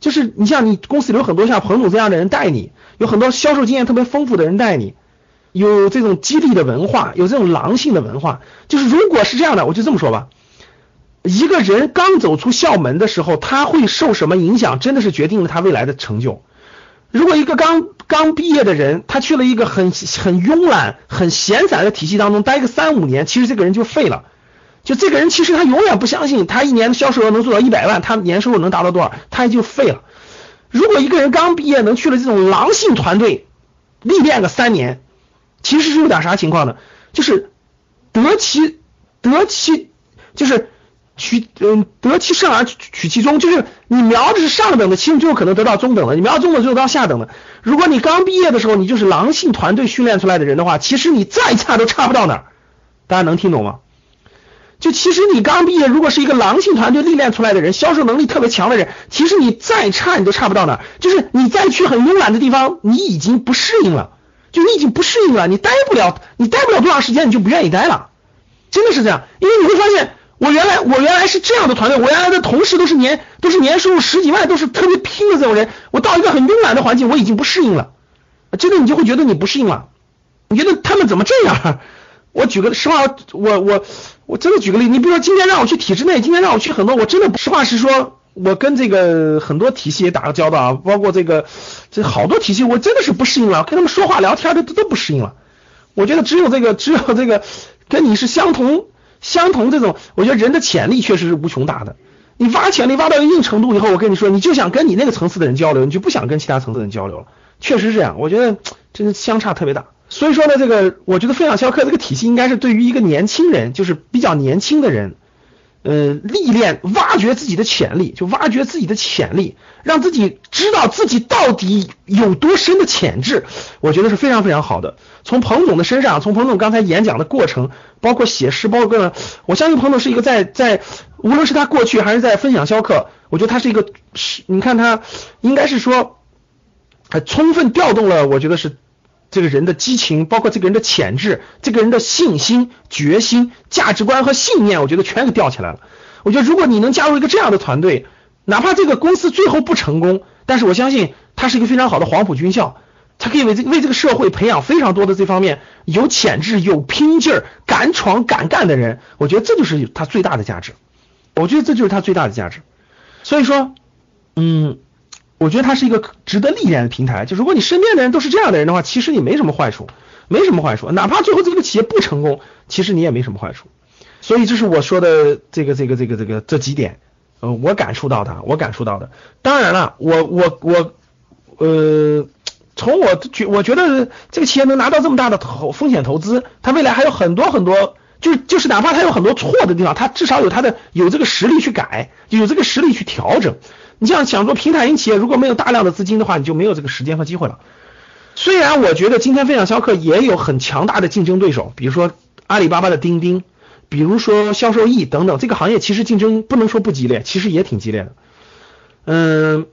就是你像你公司里有很多像彭总这样的人带你，有很多销售经验特别丰富的人带你，有这种激励的文化，有这种狼性的文化。就是如果是这样的，我就这么说吧，一个人刚走出校门的时候，他会受什么影响，真的是决定了他未来的成就。如果一个刚刚毕业的人，他去了一个很很慵懒、很闲散的体系当中待个三五年，其实这个人就废了。就这个人，其实他永远不相信他一年的销售额能做到一百万，他年收入能达到多少，他也就废了。如果一个人刚毕业能去了这种狼性团队历练个三年，其实是有点啥情况呢？就是得其得其就是取嗯得其上而取其中，就是你瞄的是上等的，其实最后可能得到中等的；你瞄中等，最后到下等的。如果你刚毕业的时候你就是狼性团队训练出来的人的话，其实你再差都差不到哪儿。大家能听懂吗？就其实你刚毕业，如果是一个狼性团队历练出来的人，销售能力特别强的人，其实你再差你都差不到哪儿。就是你再去很慵懒的地方，你已经不适应了，你已经不适应了，你待不了，你待不了多长时间，你就不愿意待了，真的是这样。因为你会发现，我原来我原来是这样的团队，我原来的同事都是年都是年收入十几万，都是特别拼的这种人，我到一个很慵懒的环境，我已经不适应了，真的你就会觉得你不适应了，你觉得他们怎么这样？我举个实话，我我我真的举个例，你比如说今天让我去体制内，今天让我去很多，我真的实话实说，我跟这个很多体系也打个交道啊，包括这个这好多体系，我真的是不适应了，跟他们说话聊天都都不适应了。我觉得只有这个只有这个跟你是相同相同这种，我觉得人的潜力确实是无穷大的。你挖潜力挖到一定程度以后，我跟你说，你就想跟你那个层次的人交流，你就不想跟其他层次的人交流了。确实是这样，我觉得真的相差特别大。所以说呢，这个我觉得分享销课这个体系应该是对于一个年轻人，就是比较年轻的人，呃，历练、挖掘自己的潜力，就挖掘自己的潜力，让自己知道自己到底有多深的潜质，我觉得是非常非常好的。从彭总的身上，从彭总刚才演讲的过程，包括写诗，包括，我相信彭总是一个在在，无论是他过去还是在分享销课，我觉得他是一个是，你看他应该是说，还充分调动了，我觉得是。这个人的激情，包括这个人的潜质，这个人的信心、决心、价值观和信念，我觉得全给吊起来了。我觉得如果你能加入一个这样的团队，哪怕这个公司最后不成功，但是我相信他是一个非常好的黄埔军校，他可以为这为这个社会培养非常多的这方面有潜质、有拼劲儿、敢闯敢干的人。我觉得这就是他最大的价值。我觉得这就是他最大的价值。所以说，嗯。我觉得它是一个值得历练的平台。就如果你身边的人都是这样的人的话，其实你没什么坏处，没什么坏处。哪怕最后这个企业不成功，其实你也没什么坏处。所以这是我说的这个这个这个这个这几点，呃，我感触到的，我感触到的。当然了，我我我，呃，从我觉我觉得这个企业能拿到这么大的投风险投资，它未来还有很多很多，就是就是哪怕它有很多错的地方，它至少有它的有这个实力去改，有这个实力去调整。你像想做平台型企业，如果没有大量的资金的话，你就没有这个时间和机会了。虽然我觉得今天分享销客也有很强大的竞争对手，比如说阿里巴巴的钉钉，比如说销售易等等，这个行业其实竞争不能说不激烈，其实也挺激烈的。嗯，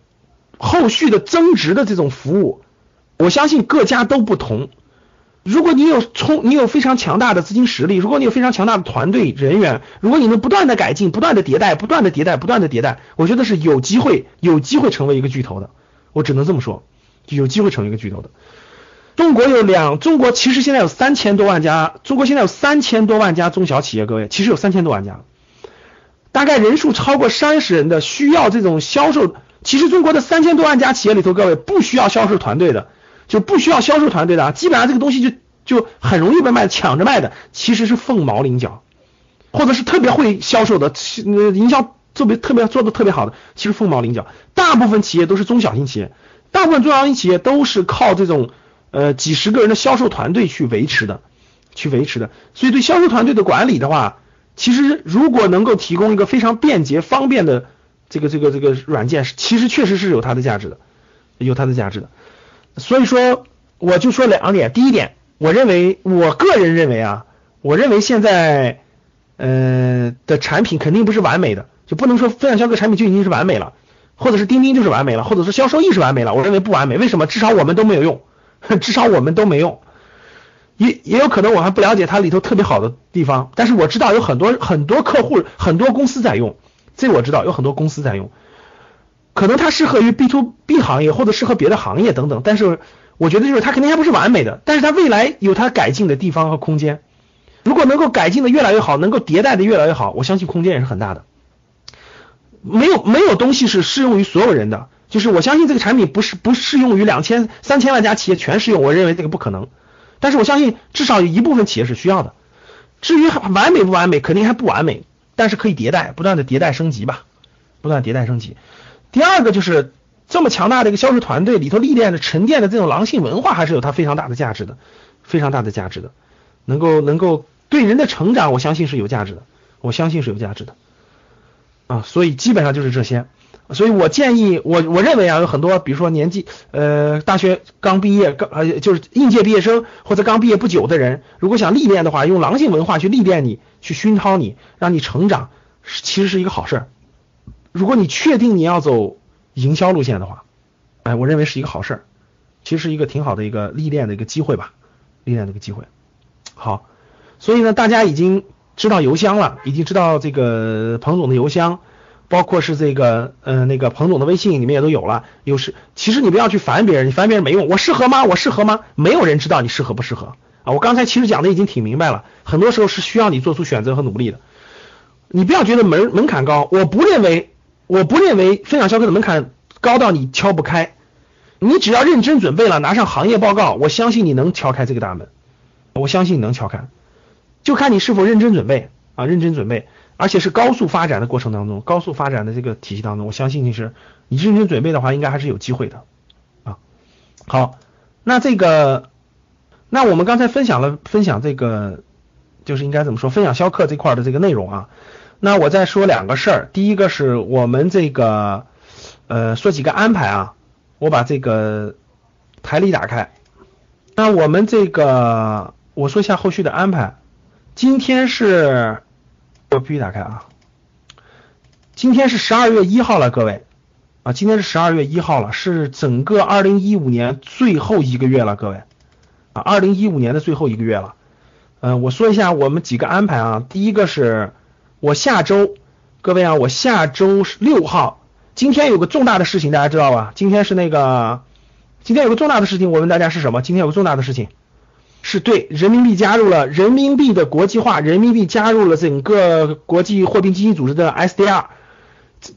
后续的增值的这种服务，我相信各家都不同。如果你有充，你有非常强大的资金实力，如果你有非常强大的团队人员，如果你能不断的改进、不断的迭代、不断的迭代、不断的迭代，我觉得是有机会、有机会成为一个巨头的。我只能这么说，有机会成为一个巨头的。中国有两，中国其实现在有三千多万家，中国现在有三千多万家中小企业，各位，其实有三千多万家，大概人数超过三十人的，需要这种销售。其实中国的三千多万家企业里头，各位不需要销售团队的。就不需要销售团队的，基本上这个东西就就很容易被卖，抢着卖的其实是凤毛麟角，或者是特别会销售的，呃营销特别特别做的特别好的，其实凤毛麟角。大部分企业都是中小型企业，大部分中小型企业都是靠这种呃几十个人的销售团队去维持的，去维持的。所以对销售团队的管理的话，其实如果能够提供一个非常便捷方便的这个这个这个软件，其实确实是有它的价值的，有它的价值的。所以说，我就说两点。第一点，我认为，我个人认为啊，我认为现在，呃的产品肯定不是完美的，就不能说分享销售产品就已经是完美了，或者是钉钉就是完美了，或者是销售易是完美了。我认为不完美，为什么？至少我们都没有用，至少我们都没用。也也有可能我还不了解它里头特别好的地方，但是我知道有很多很多客户、很多公司在用，这我知道有很多公司在用。可能它适合于 B to B 行业，或者适合别的行业等等，但是我觉得就是它肯定还不是完美的，但是它未来有它改进的地方和空间。如果能够改进的越来越好，能够迭代的越来越好，我相信空间也是很大的。没有没有东西是适用于所有人的，就是我相信这个产品不是不适用于两千三千万家企业全适用，我认为这个不可能。但是我相信至少有一部分企业是需要的。至于完美不完美，肯定还不完美，但是可以迭代，不断的迭代升级吧，不断迭代升级。第二个就是这么强大的一个销售团队里头历练的沉淀的这种狼性文化，还是有它非常大的价值的。非常大的价值的，能够能够对人的成长，我相信是有价值的，我相信是有价值的啊，所以基本上就是这些。所以我建议，我我认为啊，有很多，比如说年纪，呃，大学刚毕业，刚呃，就是应届毕业生或者刚毕业不久的人，如果想历练的话，用狼性文化去历练你，去熏陶你，让你成长，其实是一个好事儿。如果你确定你要走营销路线的话，哎，我认为是一个好事儿，其实是一个挺好的一个历练的一个机会吧，历练的一个机会。好，所以呢，大家已经知道邮箱了，已经知道这个彭总的邮箱。包括是这个，呃，那个彭总的微信你们也都有了。有时其实你不要去烦别人，你烦别人没用。我适合吗？我适合吗？没有人知道你适合不适合啊。我刚才其实讲的已经挺明白了，很多时候是需要你做出选择和努力的。你不要觉得门门槛高，我不认为，我不认为分享销售的门槛高到你敲不开。你只要认真准备了，拿上行业报告，我相信你能敲开这个大门。我相信你能敲开，就看你是否认真准备啊，认真准备。而且是高速发展的过程当中，高速发展的这个体系当中，我相信你是你认真准备的话，应该还是有机会的啊。好，那这个，那我们刚才分享了分享这个，就是应该怎么说，分享销课这块的这个内容啊。那我再说两个事儿，第一个是我们这个，呃，说几个安排啊。我把这个台历打开，那我们这个我说一下后续的安排。今天是。我必须打开啊！今天是十二月一号了，各位啊，今天是十二月一号了，是整个二零一五年最后一个月了，各位啊，二零一五年的最后一个月了。嗯，我说一下我们几个安排啊，第一个是我下周，各位啊，我下周六号，今天有个重大的事情，大家知道吧？今天是那个，今天有个重大的事情，我问大家是什么？今天有个重大的事情。是对人民币加入了人民币的国际化，人民币加入了整个国际货币基金组织的 SDR，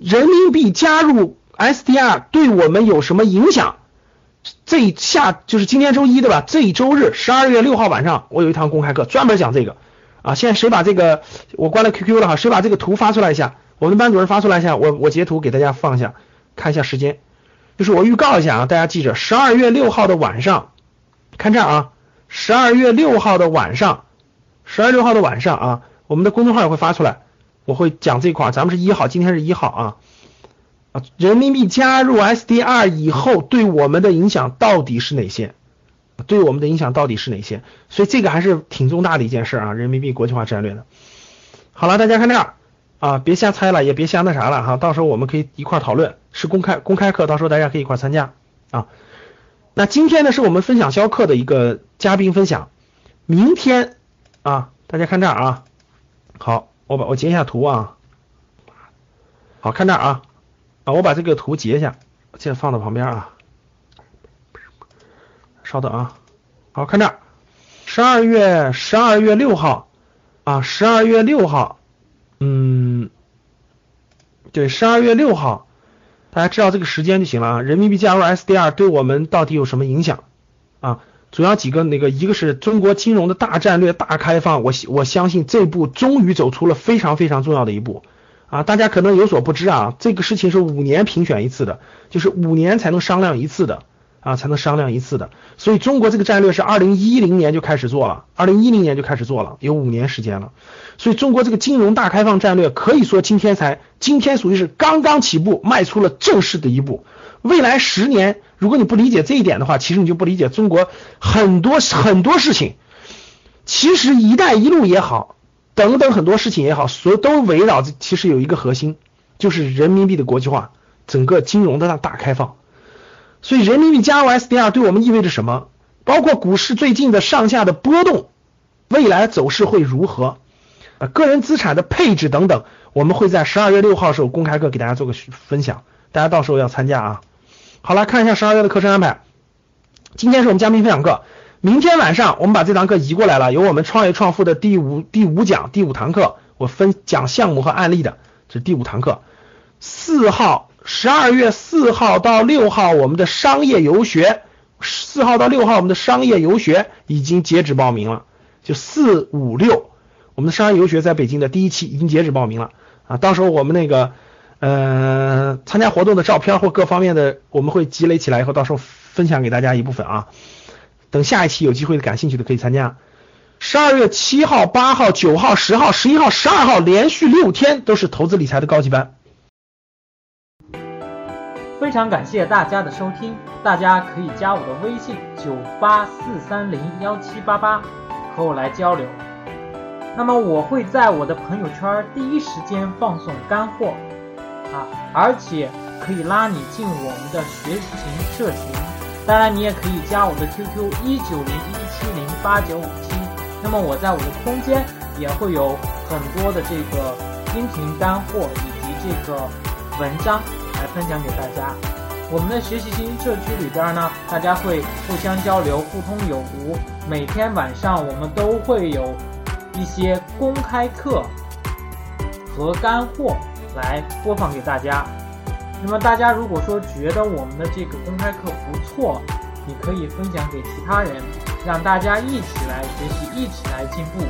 人民币加入 SDR 对我们有什么影响？这下就是今天周一对吧？这一周日十二月六号晚上，我有一堂公开课专门讲这个啊。现在谁把这个我关了 QQ 了哈？谁把这个图发出来一下？我们班主任发出来一下，我我截图给大家放一下，看一下时间。就是我预告一下啊，大家记着，十二月六号的晚上，看这儿啊。十二月六号的晚上，十二月六号的晚上啊，我们的公众号也会发出来，我会讲这块。咱们是一号，今天是一号啊，人民币加入 SDR 以后对我们的影响到底是哪些？对我们的影响到底是哪些？所以这个还是挺重大的一件事啊，人民币国际化战略的。好了，大家看这儿啊，别瞎猜了，也别瞎那啥了哈，到时候我们可以一块讨论，是公开公开课，到时候大家可以一块参加啊。那今天呢，是我们分享销课的一个嘉宾分享。明天啊，大家看这儿啊，好，我把我截一下图啊，好看这儿啊，啊，我把这个图截一下，现在放到旁边啊，稍等啊，好看这儿，十二月十二月六号啊，十二月六号，嗯，对，十二月六号。大家知道这个时间就行了啊！人民币加入 SDR 对我们到底有什么影响啊？主要几个那个，一个是中国金融的大战略大开放，我我相信这步终于走出了非常非常重要的一步啊！大家可能有所不知啊，这个事情是五年评选一次的，就是五年才能商量一次的。啊，才能商量一次的，所以中国这个战略是二零一零年就开始做了，二零一零年就开始做了，有五年时间了。所以中国这个金融大开放战略可以说今天才，今天属于是刚刚起步，迈出了正式的一步。未来十年，如果你不理解这一点的话，其实你就不理解中国很多很多事情。其实“一带一路”也好，等等很多事情也好，所都围绕着其实有一个核心，就是人民币的国际化，整个金融的大大开放。所以人民币加入 SDR 对我们意味着什么？包括股市最近的上下的波动，未来走势会如何？啊，个人资产的配置等等，我们会在十二月六号时候公开课给大家做个分享，大家到时候要参加啊。好了，看一下十二月的课程安排。今天是我们嘉宾分享课，明天晚上我们把这堂课移过来了，有我们创业创富的第五第五讲第五堂课，我分讲项目和案例的，这是第五堂课。四号。十二月四号到六号，我们的商业游学，四号到六号，我们的商业游学已经截止报名了。就四五六，我们的商业游学在北京的第一期已经截止报名了啊！到时候我们那个呃参加活动的照片或各方面的，我们会积累起来以后，到时候分享给大家一部分啊。等下一期有机会的，感兴趣的可以参加。十二月七号、八号、九号、十号、十一号、十二号连续六天都是投资理财的高级班。非常感谢大家的收听，大家可以加我的微信九八四三零幺七八八和我来交流。那么我会在我的朋友圈第一时间放送干货啊，而且可以拉你进我们的学习型社群。当然，你也可以加我的 QQ 一九零一七零八九五七。那么我在我的空间也会有很多的这个音频干货以及这个文章来分享给大家。我们的学习型社区里边呢，大家会互相交流，互通有无。每天晚上我们都会有一些公开课和干货来播放给大家。那么大家如果说觉得我们的这个公开课不错，你可以分享给其他人。让大家一起来学习，一起来进步。